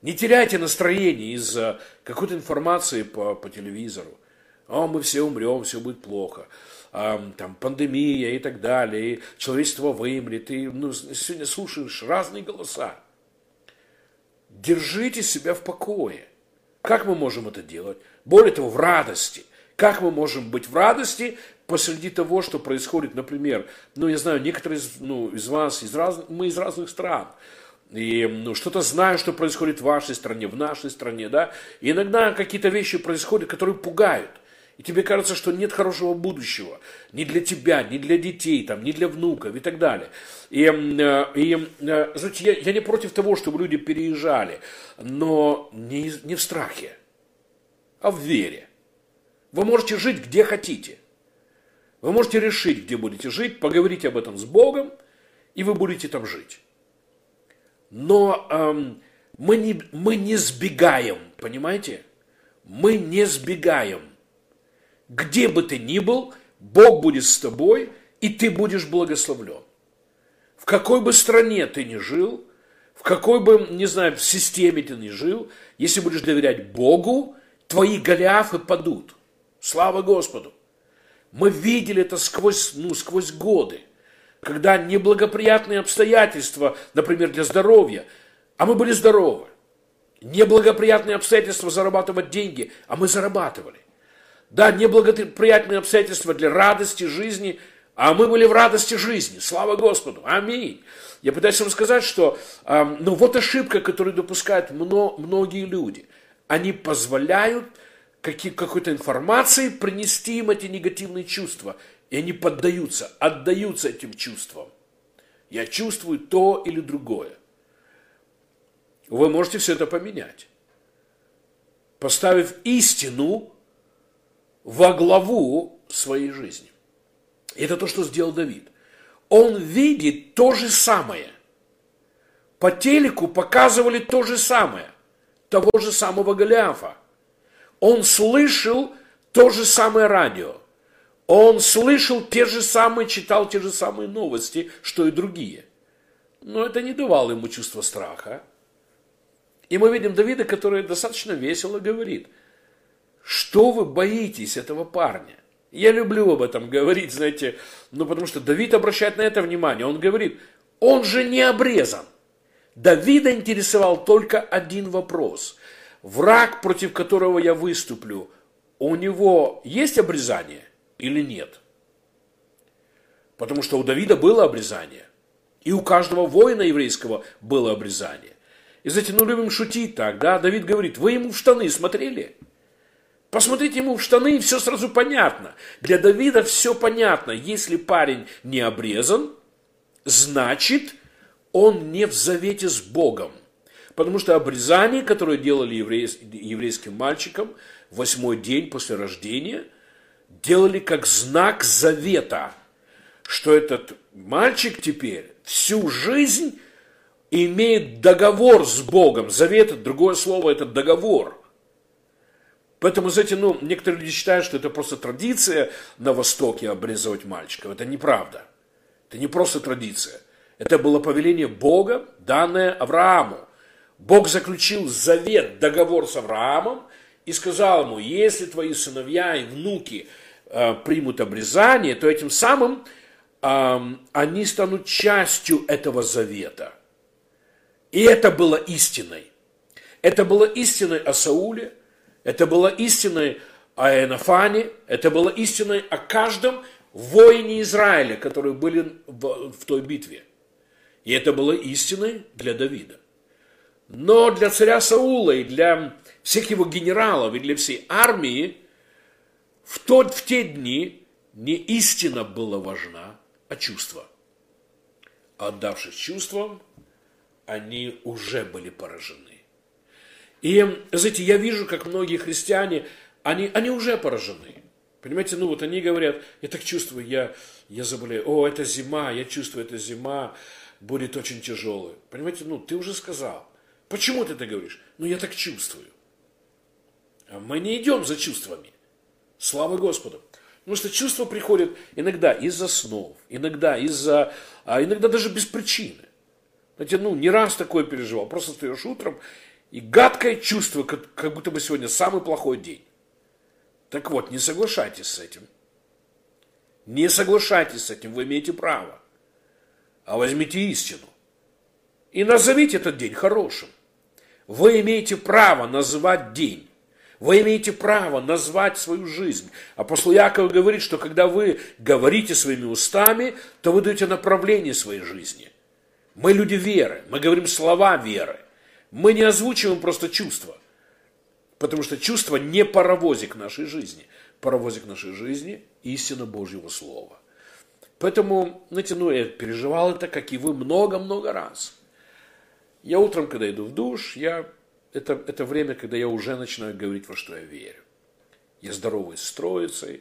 Не теряйте настроение из-за какой-то информации по, по телевизору. О, мы все умрем, все будет плохо. А, там пандемия и так далее, и человечество вымрет. И ну, сегодня слушаешь разные голоса. Держите себя в покое. Как мы можем это делать? Более того, в радости. Как мы можем быть в радости посреди того, что происходит, например, ну, я знаю, некоторые из, ну, из вас, из раз, мы из разных стран, и ну, что-то знаю, что происходит в вашей стране, в нашей стране, да, и иногда какие-то вещи происходят, которые пугают. И тебе кажется, что нет хорошего будущего ни для тебя, ни для детей, там, ни для внуков и так далее. И, э, и э, знаете, я, я не против того, чтобы люди переезжали, но не, не в страхе, а в вере. Вы можете жить где хотите. Вы можете решить, где будете жить, поговорить об этом с Богом, и вы будете там жить. Но эм, мы, не, мы не сбегаем, понимаете? Мы не сбегаем. Где бы ты ни был, Бог будет с тобой, и ты будешь благословлен. В какой бы стране ты ни жил, в какой бы, не знаю, в системе ты ни жил, если будешь доверять Богу, твои голиафы падут. Слава Господу! Мы видели это сквозь, ну, сквозь годы когда неблагоприятные обстоятельства, например, для здоровья, а мы были здоровы. Неблагоприятные обстоятельства зарабатывать деньги, а мы зарабатывали. Да, неблагоприятные обстоятельства для радости жизни, а мы были в радости жизни. Слава Господу. Аминь. Я пытаюсь вам сказать, что э, ну вот ошибка, которую допускают мно, многие люди. Они позволяют какой-то информации, принести им эти негативные чувства. И они поддаются, отдаются этим чувствам. Я чувствую то или другое. Вы можете все это поменять. Поставив истину во главу своей жизни. Это то, что сделал Давид. Он видит то же самое. По телеку показывали то же самое. Того же самого Голиафа. Он слышал то же самое радио. Он слышал те же самые, читал те же самые новости, что и другие. Но это не давало ему чувства страха. И мы видим Давида, который достаточно весело говорит, что вы боитесь этого парня? Я люблю об этом говорить, знаете, ну потому что Давид обращает на это внимание. Он говорит, он же не обрезан. Давида интересовал только один вопрос. Враг, против которого я выступлю, у него есть обрезание или нет? Потому что у Давида было обрезание. И у каждого воина еврейского было обрезание. И знаете, ну любим шутить так, да? Давид говорит, вы ему в штаны смотрели? Посмотрите ему в штаны, и все сразу понятно. Для Давида все понятно. Если парень не обрезан, значит, он не в завете с Богом. Потому что обрезание, которое делали еврейским мальчикам, восьмой день после рождения, делали как знак завета, что этот мальчик теперь всю жизнь имеет договор с Богом. Завет, другое слово, это договор. Поэтому, знаете, ну, некоторые люди считают, что это просто традиция на Востоке обрезывать мальчиков. Это неправда. Это не просто традиция. Это было повеление Бога, данное Аврааму. Бог заключил завет, договор с Авраамом и сказал ему, если твои сыновья и внуки э, примут обрезание, то этим самым э, они станут частью этого завета. И это было истиной. Это было истиной о Сауле, это было истиной о Энофане, это было истиной о каждом воине Израиля, которые были в той битве. И это было истиной для Давида. Но для царя Саула и для всех его генералов и для всей армии в, тот, в те дни не истина была важна, а чувство. Отдавшись чувствам, они уже были поражены. И, знаете, я вижу, как многие христиане, они, они уже поражены. Понимаете, ну вот они говорят, я так чувствую, я, я заболею, о, это зима, я чувствую, это зима будет очень тяжелая. Понимаете, ну ты уже сказал. Почему ты это говоришь? Ну я так чувствую. А мы не идем за чувствами. Слава Господу. Потому что чувства приходят иногда из-за снов, иногда из-за, а иногда даже без причины. Знаете, ну, не раз такое переживал. Просто встаешь утром, и гадкое чувство, как, как будто бы сегодня самый плохой день. Так вот, не соглашайтесь с этим. Не соглашайтесь с этим, вы имеете право. А возьмите истину. И назовите этот день хорошим. Вы имеете право называть день. Вы имеете право назвать свою жизнь. Апостол Яков говорит, что когда вы говорите своими устами, то вы даете направление своей жизни – мы люди веры, мы говорим слова веры. Мы не озвучиваем просто чувства. Потому что чувство не паровозик нашей жизни. Паровозик нашей жизни – истина Божьего Слова. Поэтому, знаете, ну, я переживал это, как и вы, много-много раз. Я утром, когда иду в душ, я, это, это время, когда я уже начинаю говорить, во что я верю. Я здороваюсь с Троицей,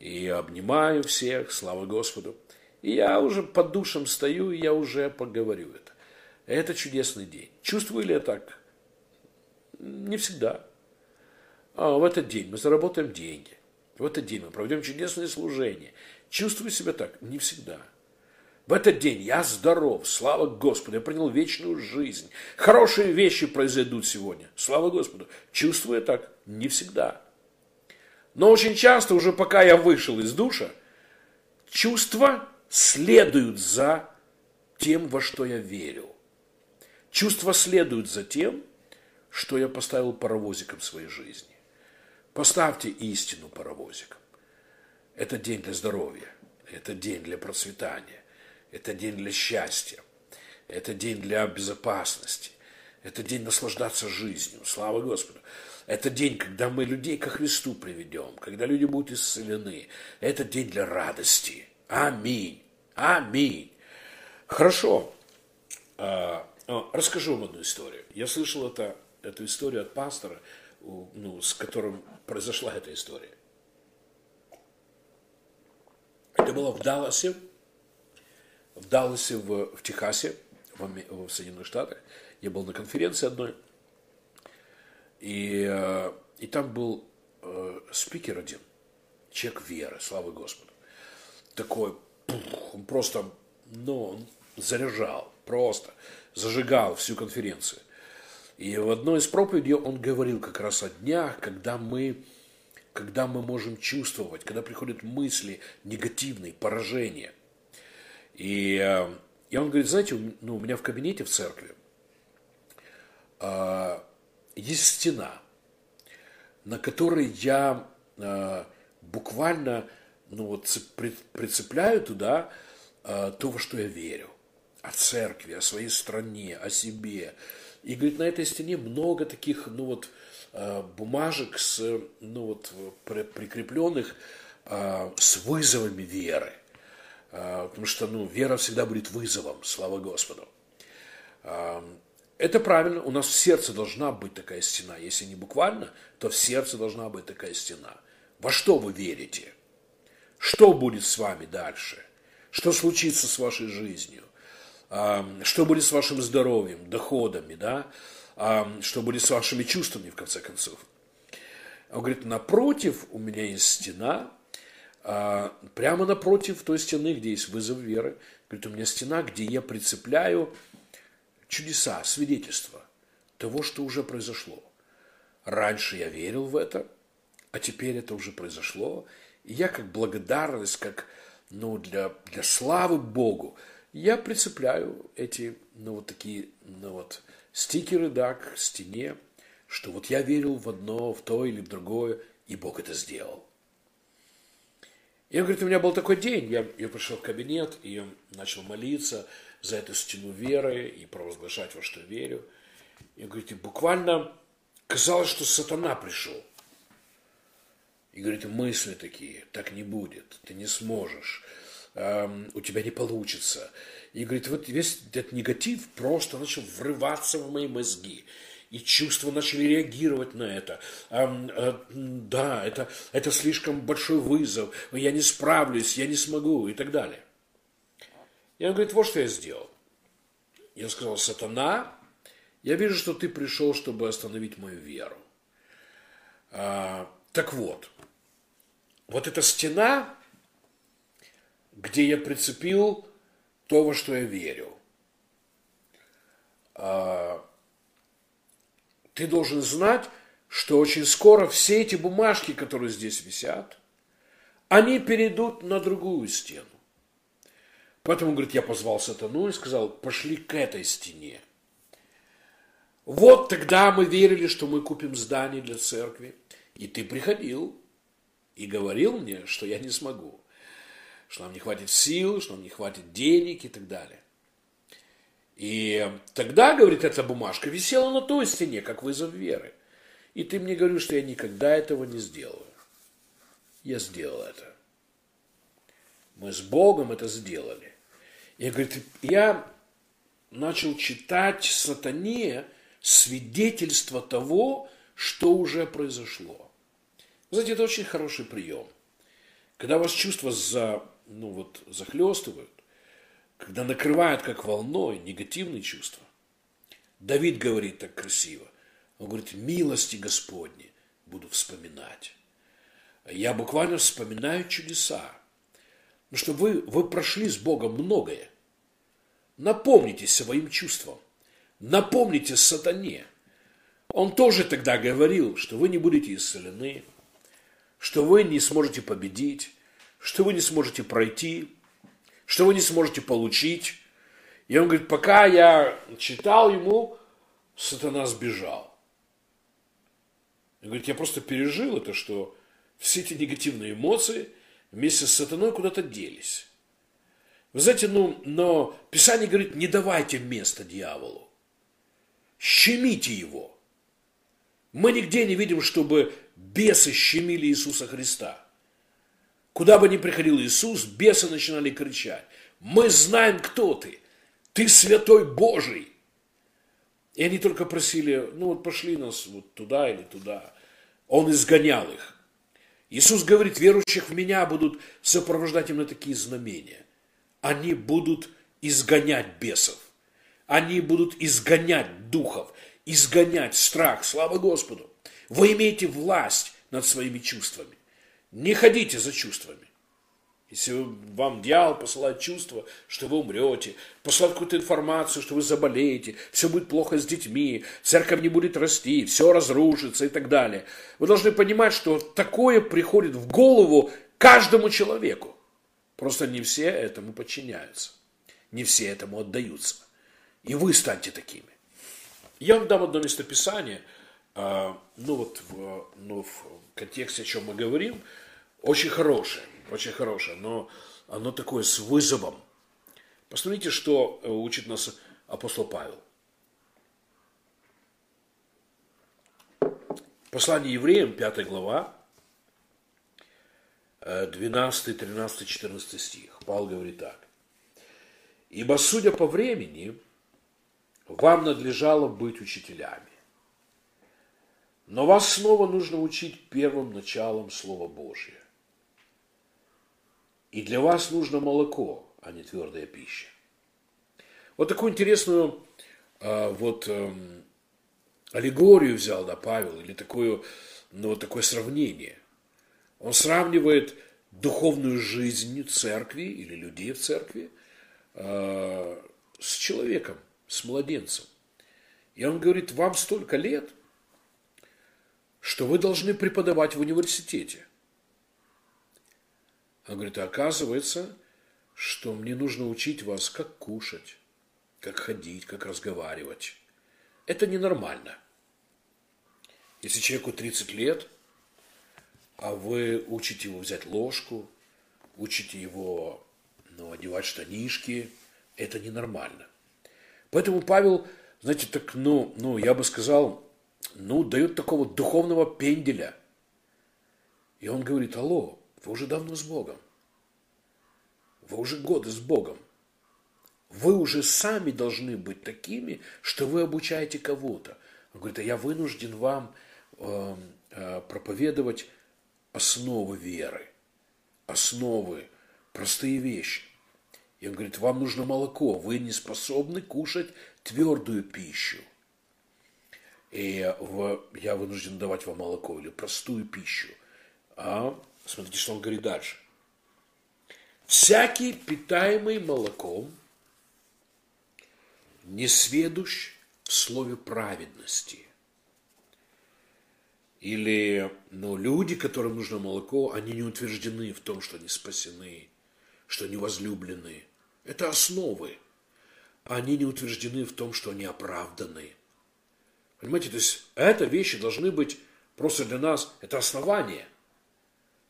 и я обнимаю всех, слава Господу. И я уже под душем стою, и я уже поговорю это. Это чудесный день. Чувствую ли я так? Не всегда. А в этот день мы заработаем деньги. В этот день мы проведем чудесное служение. Чувствую себя так? Не всегда. В этот день я здоров, слава Господу, я принял вечную жизнь. Хорошие вещи произойдут сегодня, слава Господу. Чувствую так? Не всегда. Но очень часто, уже пока я вышел из душа, чувства следуют за тем, во что я верю. Чувства следуют за тем, что я поставил паровозиком своей жизни. Поставьте истину паровозиком. Это день для здоровья, это день для процветания, это день для счастья, это день для безопасности, Это день наслаждаться жизнью. Слава Господу. Это день, когда мы людей ко Христу приведем, когда люди будут исцелены. Это день для радости. Аминь. Аминь. Хорошо. А, расскажу вам одну историю. Я слышал это, эту историю от пастора, ну, с которым произошла эта история. Это было в Далласе, в Далласе в, в Техасе, в, в Соединенных Штатах. Я был на конференции одной – и, э, и там был э, спикер один, человек веры, слава Господу. Такой, он просто, ну, он заряжал, просто зажигал всю конференцию. И в одной из проповедей он говорил как раз о днях, когда мы, когда мы можем чувствовать, когда приходят мысли негативные, поражения. И, э, и он говорит, знаете, ну, у меня в кабинете в церкви есть стена, на которой я э, буквально ну вот, прицепляю туда э, то, во что я верю. О церкви, о своей стране, о себе. И, говорит, на этой стене много таких, ну вот, э, бумажек с, ну вот, прикрепленных э, с вызовами веры. Э, потому что, ну, вера всегда будет вызовом, слава Господу. Это правильно, у нас в сердце должна быть такая стена. Если не буквально, то в сердце должна быть такая стена. Во что вы верите? Что будет с вами дальше? Что случится с вашей жизнью? Что будет с вашим здоровьем, доходами, да? Что будет с вашими чувствами, в конце концов? Он говорит, напротив у меня есть стена, а, прямо напротив той стены, где есть вызов веры. Говорит, у меня стена, где я прицепляю чудеса, свидетельства того, что уже произошло. Раньше я верил в это, а теперь это уже произошло. И я как благодарность, как ну, для, для славы Богу, я прицепляю эти, ну, вот такие, ну, вот, стикеры, да, к стене, что вот я верил в одно, в то или в другое, и Бог это сделал. И он говорит, у меня был такой день, я, я пришел в кабинет и начал молиться, за эту стену веры и провозглашать, во что верю. И говорит, и буквально казалось, что сатана пришел. И говорит, мысли такие, так не будет, ты не сможешь, эм, у тебя не получится. И говорит, вот весь этот негатив просто начал врываться в мои мозги. И чувства начали реагировать на это. Эм, э, да, это, это слишком большой вызов, я не справлюсь, я не смогу и так далее. И он говорит, вот что я сделал. Я сказал, сатана, я вижу, что ты пришел, чтобы остановить мою веру. А, так вот, вот эта стена, где я прицепил то, во что я верю. А, ты должен знать, что очень скоро все эти бумажки, которые здесь висят, они перейдут на другую стену. Поэтому, говорит, я позвал сатану и сказал, пошли к этой стене. Вот тогда мы верили, что мы купим здание для церкви. И ты приходил и говорил мне, что я не смогу. Что нам не хватит сил, что нам не хватит денег и так далее. И тогда, говорит, эта бумажка висела на той стене, как вызов веры. И ты мне говоришь, что я никогда этого не сделаю. Я сделал это. Мы с Богом это сделали. Я, говорит, я начал читать сатане свидетельство того, что уже произошло. Знаете, это очень хороший прием. Когда вас чувства за, ну вот, захлестывают, когда накрывают как волной негативные чувства. Давид говорит так красиво. Он говорит, милости Господни буду вспоминать. Я буквально вспоминаю чудеса. Ну, что вы, вы прошли с Богом многое. Напомните своим чувствам. Напомните сатане. Он тоже тогда говорил, что вы не будете исцелены, что вы не сможете победить, что вы не сможете пройти, что вы не сможете получить. И он говорит, пока я читал ему, сатана сбежал. Он говорит, я просто пережил это, что все эти негативные эмоции – вместе с сатаной куда-то делись. Вы знаете, ну, но Писание говорит, не давайте место дьяволу. щемите его. Мы нигде не видим, чтобы бесы щемили Иисуса Христа. Куда бы ни приходил Иисус, бесы начинали кричать. Мы знаем, кто ты. Ты святой Божий. И они только просили, ну вот пошли нас вот туда или туда. Он изгонял их. Иисус говорит, верующих в меня будут сопровождать именно такие знамения. Они будут изгонять бесов. Они будут изгонять духов, изгонять страх. Слава Господу. Вы имеете власть над своими чувствами. Не ходите за чувствами. Если вам дьявол посылает чувство, что вы умрете, посылает какую-то информацию, что вы заболеете, все будет плохо с детьми, церковь не будет расти, все разрушится и так далее. Вы должны понимать, что такое приходит в голову каждому человеку. Просто не все этому подчиняются, не все этому отдаются. И вы станьте такими. Я вам дам одно местописание, ну вот в, ну, в контексте, о чем мы говорим, очень хорошее – очень хорошее, но оно такое с вызовом. Посмотрите, что э, учит нас апостол Павел. Послание евреям, 5 глава, 12, 13, 14 стих. Павел говорит так. «Ибо, судя по времени, вам надлежало быть учителями. Но вас снова нужно учить первым началом Слова Божия. И для вас нужно молоко, а не твердая пища. Вот такую интересную а, вот эм, аллегорию взял да, Павел, или такое, ну, вот такое сравнение. Он сравнивает духовную жизнь церкви или людей в церкви э, с человеком, с младенцем. И он говорит, вам столько лет, что вы должны преподавать в университете. Он говорит, а оказывается, что мне нужно учить вас, как кушать, как ходить, как разговаривать. Это ненормально. Если человеку 30 лет, а вы учите его взять ложку, учите его ну, одевать штанишки, это ненормально. Поэтому Павел, знаете, так, ну, ну, я бы сказал, ну, дает такого духовного пенделя. И он говорит, алло, вы уже давно с Богом. Вы уже годы с Богом. Вы уже сами должны быть такими, что вы обучаете кого-то. Он говорит, а я вынужден вам э, э, проповедовать основы веры, основы, простые вещи. И он говорит, вам нужно молоко, вы не способны кушать твердую пищу. И я вынужден давать вам молоко или простую пищу. А Смотрите, что он говорит дальше. Всякий, питаемый молоком, не сведущ в слове праведности. Или ну, люди, которым нужно молоко, они не утверждены в том, что они спасены, что они возлюблены. Это основы. Они не утверждены в том, что они оправданы. Понимаете, то есть это вещи должны быть просто для нас, это основание –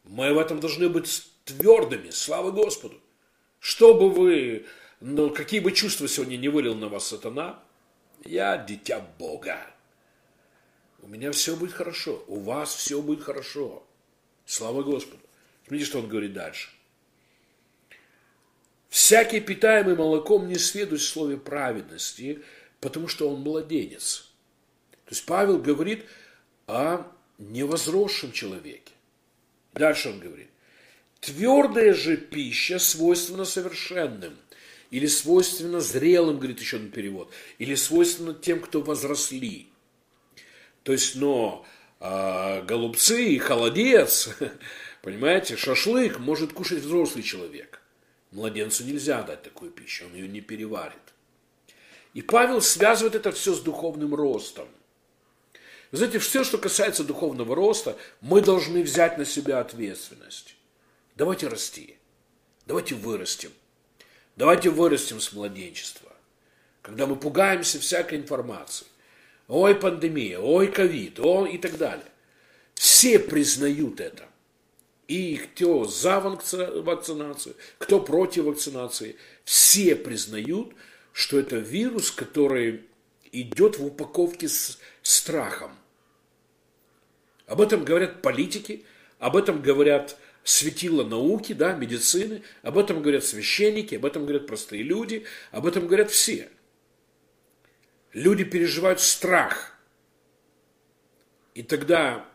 мы в этом должны быть твердыми, слава Господу. Что бы вы, ну, какие бы чувства сегодня не вылил на вас сатана, я дитя Бога. У меня все будет хорошо, у вас все будет хорошо. Слава Господу. Смотрите, что он говорит дальше. Всякий питаемый молоком не следует в слове праведности, потому что он младенец. То есть Павел говорит о невозросшем человеке. Дальше он говорит. Твердая же пища свойственна совершенным. Или свойственно зрелым, говорит еще один перевод. Или свойственно тем, кто возросли. То есть, но э, голубцы и холодец, понимаете, шашлык может кушать взрослый человек. Младенцу нельзя дать такую пищу, он ее не переварит. И Павел связывает это все с духовным ростом. Вы знаете, все, что касается духовного роста, мы должны взять на себя ответственность. Давайте расти. Давайте вырастем. Давайте вырастем с младенчества. Когда мы пугаемся всякой информации. Ой, пандемия, ой, ковид, ой и так далее. Все признают это. И кто за вакцинацию, кто против вакцинации, все признают, что это вирус, который идет в упаковке с страхом. Об этом говорят политики, об этом говорят светила науки, да, медицины, об этом говорят священники, об этом говорят простые люди, об этом говорят все. Люди переживают страх, и тогда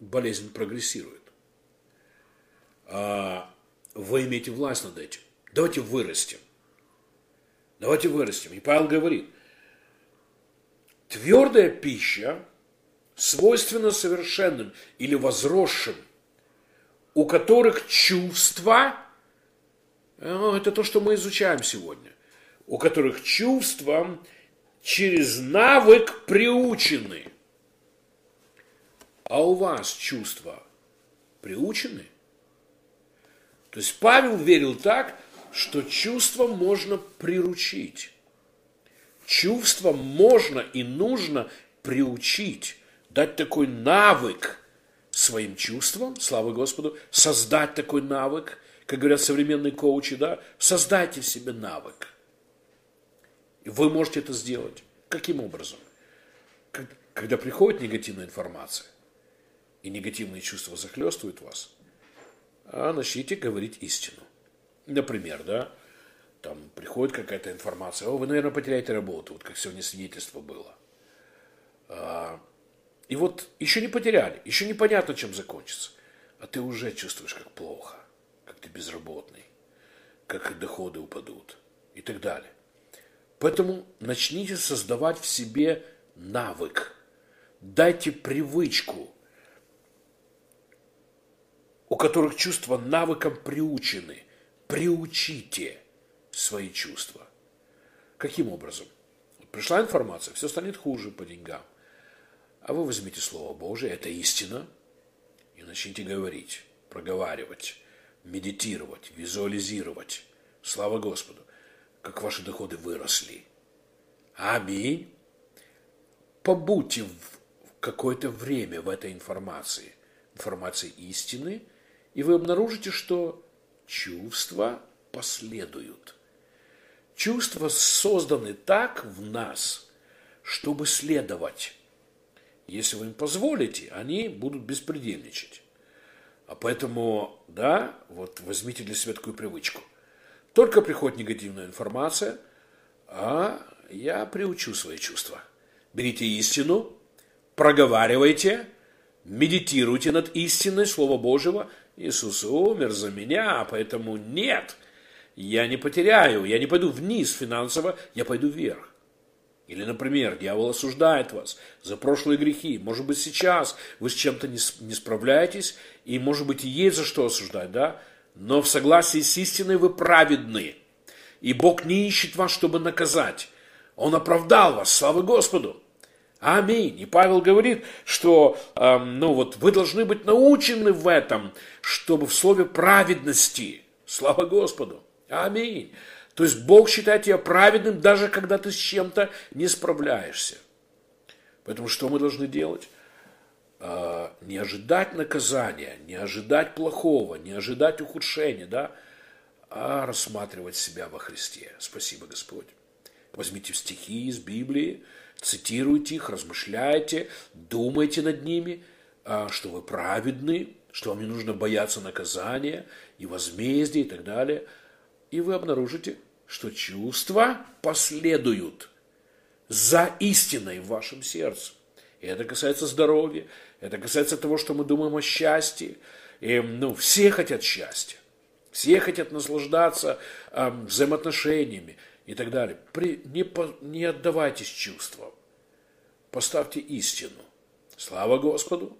болезнь прогрессирует. А вы имеете власть над этим. Давайте вырастем. Давайте вырастем. И Павел говорит, твердая пища свойственна совершенным или возросшим у которых чувства, ну, это то, что мы изучаем сегодня, у которых чувства через навык приучены. А у вас чувства приучены? То есть Павел верил так, что чувства можно приручить. Чувства можно и нужно приучить, дать такой навык – своим чувствам, слава Господу, создать такой навык, как говорят современные коучи, да, создайте себе навык. Вы можете это сделать. Каким образом? Когда приходит негативная информация, и негативные чувства захлестывают вас, а начните говорить истину. Например, да, там приходит какая-то информация, о, вы, наверное, потеряете работу, вот как сегодня свидетельство было. А, и вот еще не потеряли, еще непонятно, чем закончится. А ты уже чувствуешь, как плохо, как ты безработный, как доходы упадут и так далее. Поэтому начните создавать в себе навык. Дайте привычку, у которых чувства навыком приучены. Приучите свои чувства. Каким образом? Пришла информация, все станет хуже по деньгам – а вы возьмите Слово Божие, это истина, и начните говорить, проговаривать, медитировать, визуализировать. Слава Господу, как ваши доходы выросли. Аминь. Побудьте в какое-то время в этой информации, информации истины, и вы обнаружите, что чувства последуют. Чувства созданы так в нас, чтобы следовать если вы им позволите, они будут беспредельничать. А поэтому, да, вот возьмите для себя такую привычку. Только приходит негативная информация, а я приучу свои чувства. Берите истину, проговаривайте, медитируйте над истиной Слова Божьего. Иисус умер за меня, поэтому нет, я не потеряю, я не пойду вниз финансово, я пойду вверх. Или, например, дьявол осуждает вас за прошлые грехи. Может быть, сейчас вы с чем-то не, справляетесь, и, может быть, есть за что осуждать, да? Но в согласии с истиной вы праведны. И Бог не ищет вас, чтобы наказать. Он оправдал вас, слава Господу. Аминь. И Павел говорит, что э, ну вот, вы должны быть научены в этом, чтобы в слове праведности. Слава Господу. Аминь. То есть Бог считает тебя праведным, даже когда ты с чем-то не справляешься. Поэтому что мы должны делать? А, не ожидать наказания, не ожидать плохого, не ожидать ухудшения, да? а рассматривать себя во Христе. Спасибо, Господь. Возьмите стихи из Библии, цитируйте их, размышляйте, думайте над ними, а, что вы праведны, что вам не нужно бояться наказания и возмездия и так далее. И вы обнаружите, что чувства последуют за истиной в вашем сердце. И это касается здоровья, это касается того, что мы думаем о счастье. И, ну, все хотят счастья, все хотят наслаждаться э, взаимоотношениями и так далее. При, не, по, не отдавайтесь чувствам, поставьте истину. Слава Господу!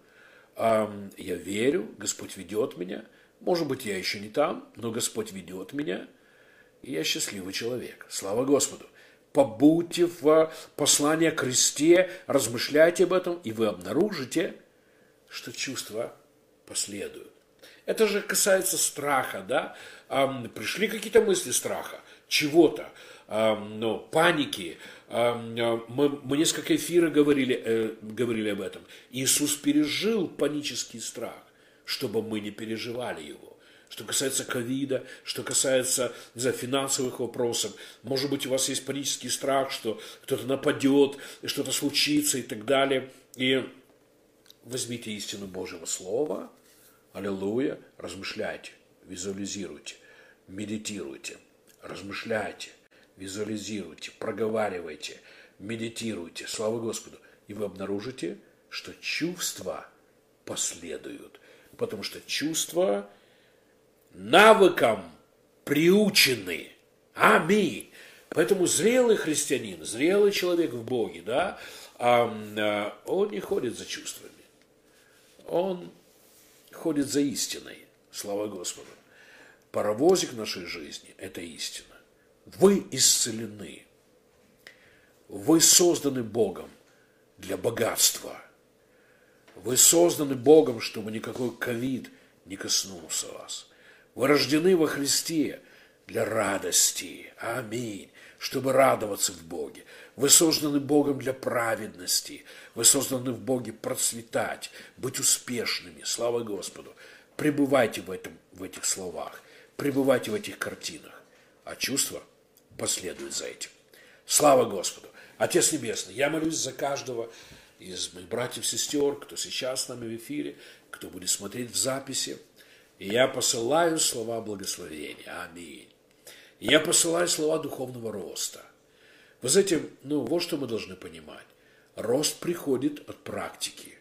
Э, я верю, Господь ведет меня. Может быть, я еще не там, но Господь ведет меня – я счастливый человек. Слава Господу. Побудьте в послании о кресте, размышляйте об этом, и вы обнаружите, что чувства последуют. Это же касается страха, да? Пришли какие-то мысли страха, чего-то, ну, паники. Мы, мы несколько эфиров говорили, э, говорили об этом. Иисус пережил панический страх, чтобы мы не переживали его. Что касается ковида, что касается, не знаю, финансовых вопросов. Может быть, у вас есть панический страх, что кто-то нападет, что-то случится и так далее. И возьмите истину Божьего Слова, аллилуйя, размышляйте, визуализируйте, медитируйте, размышляйте, визуализируйте, проговаривайте, медитируйте, слава Господу, и вы обнаружите, что чувства последуют, потому что чувства навыкам приучены. Аминь. Поэтому зрелый христианин, зрелый человек в Боге, да, а, он не ходит за чувствами. Он ходит за истиной. Слава Господу. Паровозик нашей жизни – это истина. Вы исцелены. Вы созданы Богом для богатства. Вы созданы Богом, чтобы никакой ковид не коснулся вас. Вы рождены во Христе для радости. Аминь. Чтобы радоваться в Боге. Вы созданы Богом для праведности. Вы созданы в Боге процветать, быть успешными. Слава Господу. Пребывайте в, этом, в этих словах. Пребывайте в этих картинах. А чувства последуют за этим. Слава Господу. Отец Небесный, я молюсь за каждого из моих братьев сестер, кто сейчас с нами в эфире, кто будет смотреть в записи. И я посылаю слова благословения. Аминь. И я посылаю слова духовного роста. Вы знаете, ну вот что мы должны понимать. Рост приходит от практики.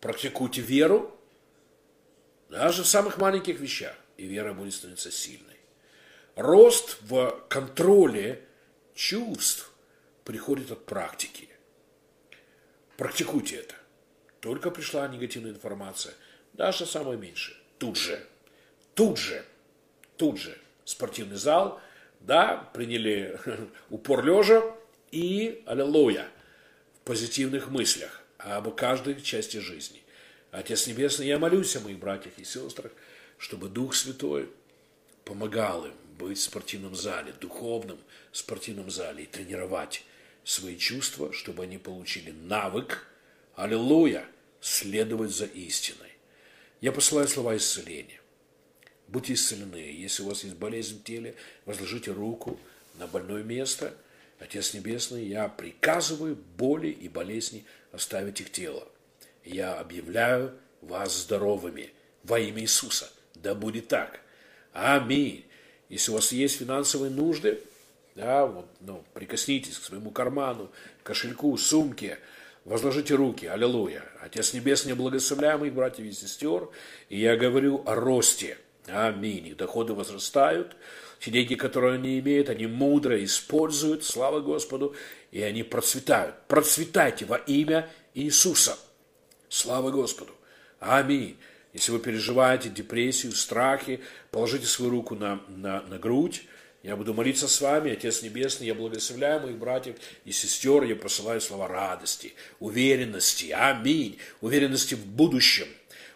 Практикуйте веру, даже в самых маленьких вещах, и вера будет становиться сильной. Рост в контроле чувств приходит от практики. Практикуйте это. Только пришла негативная информация, даже самое меньшее, тут же, тут же, тут же спортивный зал, да, приняли упор лежа и аллилуйя в позитивных мыслях об каждой части жизни. Отец Небесный, я молюсь о моих братьях и сестрах, чтобы Дух Святой помогал им быть в спортивном зале, духовном спортивном зале и тренировать свои чувства, чтобы они получили навык, аллилуйя, следовать за истиной. Я посылаю слова исцеления. Будьте исцелены. Если у вас есть болезнь в теле, возложите руку на больное место. Отец Небесный, я приказываю боли и болезни оставить их тело. Я объявляю вас здоровыми во имя Иисуса. Да будет так. Аминь. Если у вас есть финансовые нужды, да, вот, ну, прикоснитесь к своему карману, кошельку, сумке, возложите руки, аллилуйя. Отец Небесный, благословляю моих братьев и сестер, и я говорю о росте. Аминь. Их доходы возрастают, те деньги, которые они имеют, они мудро используют, слава Господу, и они процветают. Процветайте во имя Иисуса. Слава Господу. Аминь. Если вы переживаете депрессию, страхи, положите свою руку на, на, на грудь, я буду молиться с вами, Отец Небесный, я благословляю моих братьев и сестер, я посылаю слова радости, уверенности, аминь, уверенности в будущем,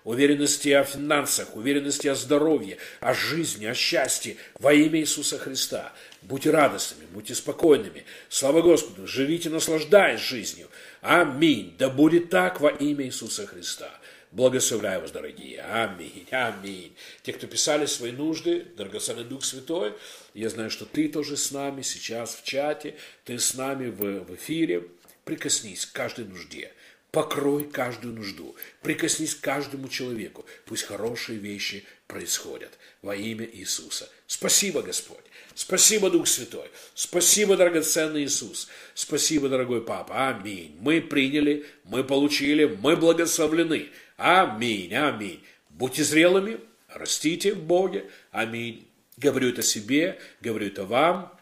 уверенности о финансах, уверенности о здоровье, о жизни, о счастье во имя Иисуса Христа. Будьте радостными, будьте спокойными. Слава Господу, живите, наслаждаясь жизнью. Аминь. Да будет так во имя Иисуса Христа. Благословляю вас, дорогие. Аминь. Аминь. Те, кто писали свои нужды, драгоценный Дух Святой, я знаю, что ты тоже с нами сейчас в чате, ты с нами в, в эфире. Прикоснись к каждой нужде. Покрой каждую нужду. Прикоснись к каждому человеку. Пусть хорошие вещи происходят во имя Иисуса. Спасибо, Господь. Спасибо, Дух Святой. Спасибо, драгоценный Иисус. Спасибо, дорогой Папа. Аминь. Мы приняли, мы получили, мы благословлены. Аминь, аминь. Будьте зрелыми, растите в Боге. Аминь. Говорю это себе, говорю это вам.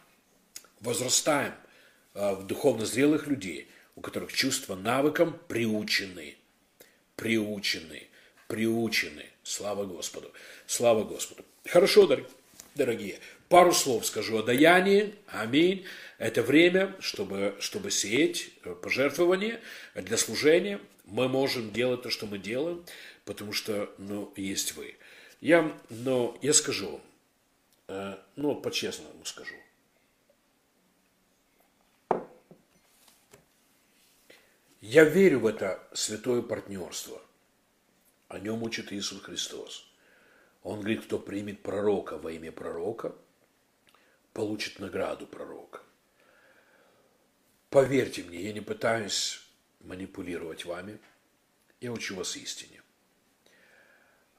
Возрастаем а, в духовно зрелых людей, у которых чувства навыкам приучены. Приучены. Приучены. Слава Господу. Слава Господу. Хорошо, дорогие. Пару слов скажу о даянии. Аминь. Это время, чтобы, чтобы сеять э, пожертвования для служения мы можем делать то, что мы делаем, потому что, ну, есть вы. Я, но я скажу, э, ну, по-честному скажу. Я верю в это святое партнерство. О нем учит Иисус Христос. Он говорит, кто примет пророка во имя пророка, получит награду пророка. Поверьте мне, я не пытаюсь манипулировать вами. Я учу вас истине.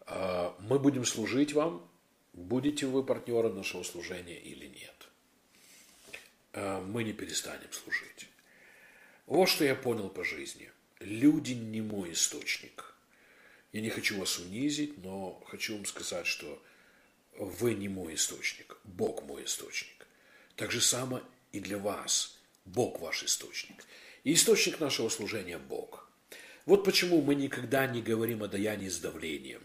А, мы будем служить вам, будете вы партнером нашего служения или нет. А, мы не перестанем служить. Вот что я понял по жизни. Люди не мой источник. Я не хочу вас унизить, но хочу вам сказать, что вы не мой источник. Бог мой источник. Так же само и для вас. Бог ваш источник. И источник нашего служения – Бог. Вот почему мы никогда не говорим о даянии с давлением.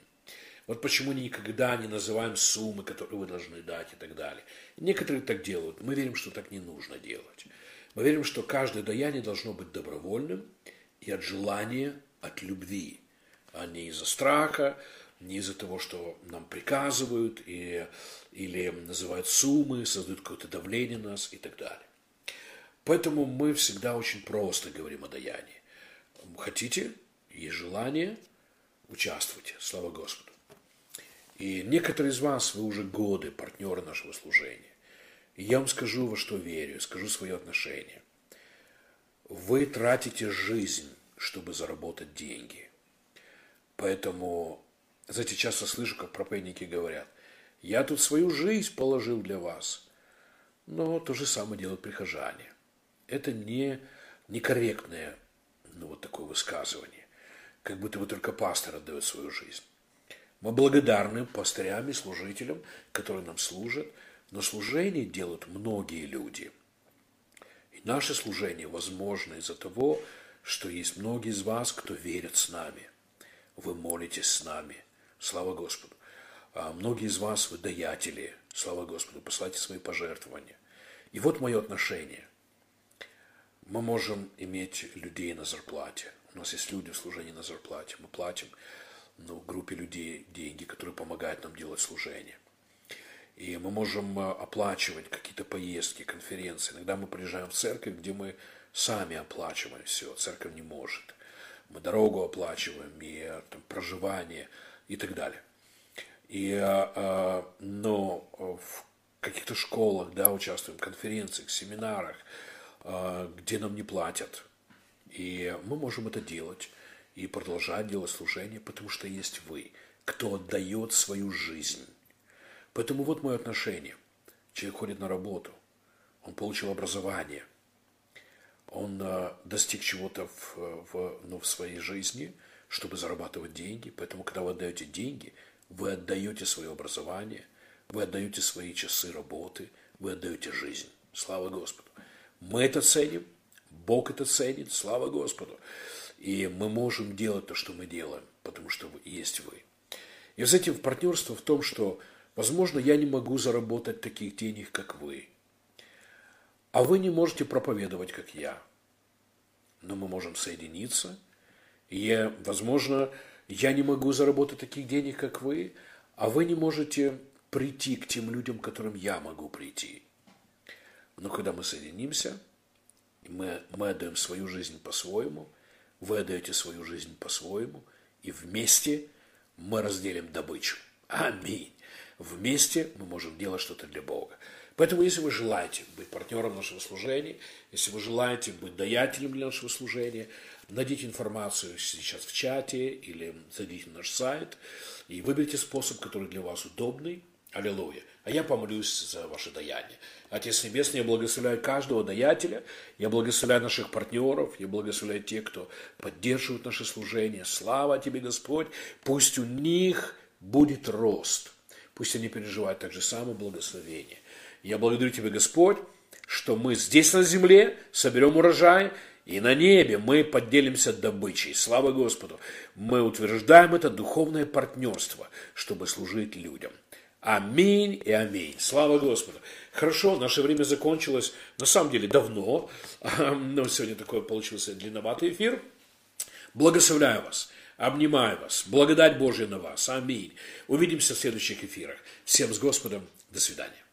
Вот почему никогда не называем суммы, которые вы должны дать и так далее. Некоторые так делают. Мы верим, что так не нужно делать. Мы верим, что каждое даяние должно быть добровольным и от желания, от любви, а не из-за страха, не из-за того, что нам приказывают и, или называют суммы, создают какое-то давление на нас и так далее. Поэтому мы всегда очень просто говорим о даянии. Хотите, есть желание, участвуйте. Слава Господу. И некоторые из вас, вы уже годы партнеры нашего служения. И я вам скажу, во что верю, скажу свое отношение. Вы тратите жизнь, чтобы заработать деньги. Поэтому, знаете, часто слышу, как проповедники говорят, я тут свою жизнь положил для вас. Но то же самое делают прихожане. Это не некорректное ну, вот такое высказывание. Как будто бы только пастор отдает свою жизнь. Мы благодарны пастырям и служителям, которые нам служат, но служение делают многие люди. И наше служение возможно из-за того, что есть многие из вас, кто верят с нами. Вы молитесь с нами. Слава Господу. А многие из вас вы даятели. Слава Господу. Посылайте свои пожертвования. И вот мое отношение. Мы можем иметь людей на зарплате. У нас есть люди в служении на зарплате. Мы платим ну, группе людей деньги, которые помогают нам делать служение. И мы можем э, оплачивать какие-то поездки, конференции. Иногда мы приезжаем в церковь, где мы сами оплачиваем все. Церковь не может. Мы дорогу оплачиваем, и э, там, проживание и так далее. И, э, но в каких-то школах, да, участвуем, конференциях, семинарах – где нам не платят. И мы можем это делать и продолжать делать служение, потому что есть вы, кто отдает свою жизнь. Поэтому вот мое отношение. Человек ходит на работу, он получил образование, он а, достиг чего-то в, в, ну, в своей жизни, чтобы зарабатывать деньги. Поэтому, когда вы отдаете деньги, вы отдаете свое образование, вы отдаете свои часы работы, вы отдаете жизнь. Слава Господу. Мы это ценим, Бог это ценит, слава Господу. И мы можем делать то, что мы делаем, потому что есть вы. И с этим партнерство в том, что, возможно, я не могу заработать таких денег, как вы. А вы не можете проповедовать, как я. Но мы можем соединиться. И, я, возможно, я не могу заработать таких денег, как вы, а вы не можете прийти к тем людям, к которым я могу прийти. Но когда мы соединимся, мы, мы отдаем свою жизнь по-своему, вы отдаете свою жизнь по-своему, и вместе мы разделим добычу. Аминь. Вместе мы можем делать что-то для Бога. Поэтому, если вы желаете быть партнером нашего служения, если вы желаете быть даятелем для нашего служения, найдите информацию сейчас в чате или зайдите на наш сайт и выберите способ, который для вас удобный. Аллилуйя. А я помолюсь за ваше даяние. Отец Небесный, я благословляю каждого даятеля, я благословляю наших партнеров, я благословляю тех, кто поддерживает наше служение. Слава Тебе, Господь, пусть у них будет рост, пусть они переживают так же самое благословение. Я благодарю Тебя, Господь, что мы здесь на земле соберем урожай, и на небе мы поделимся добычей. Слава Господу! Мы утверждаем это духовное партнерство, чтобы служить людям. Аминь и аминь. Слава Господу. Хорошо, наше время закончилось, на самом деле, давно. Но сегодня такой получился длинноватый эфир. Благословляю вас, обнимаю вас, благодать Божья на вас. Аминь. Увидимся в следующих эфирах. Всем с Господом. До свидания.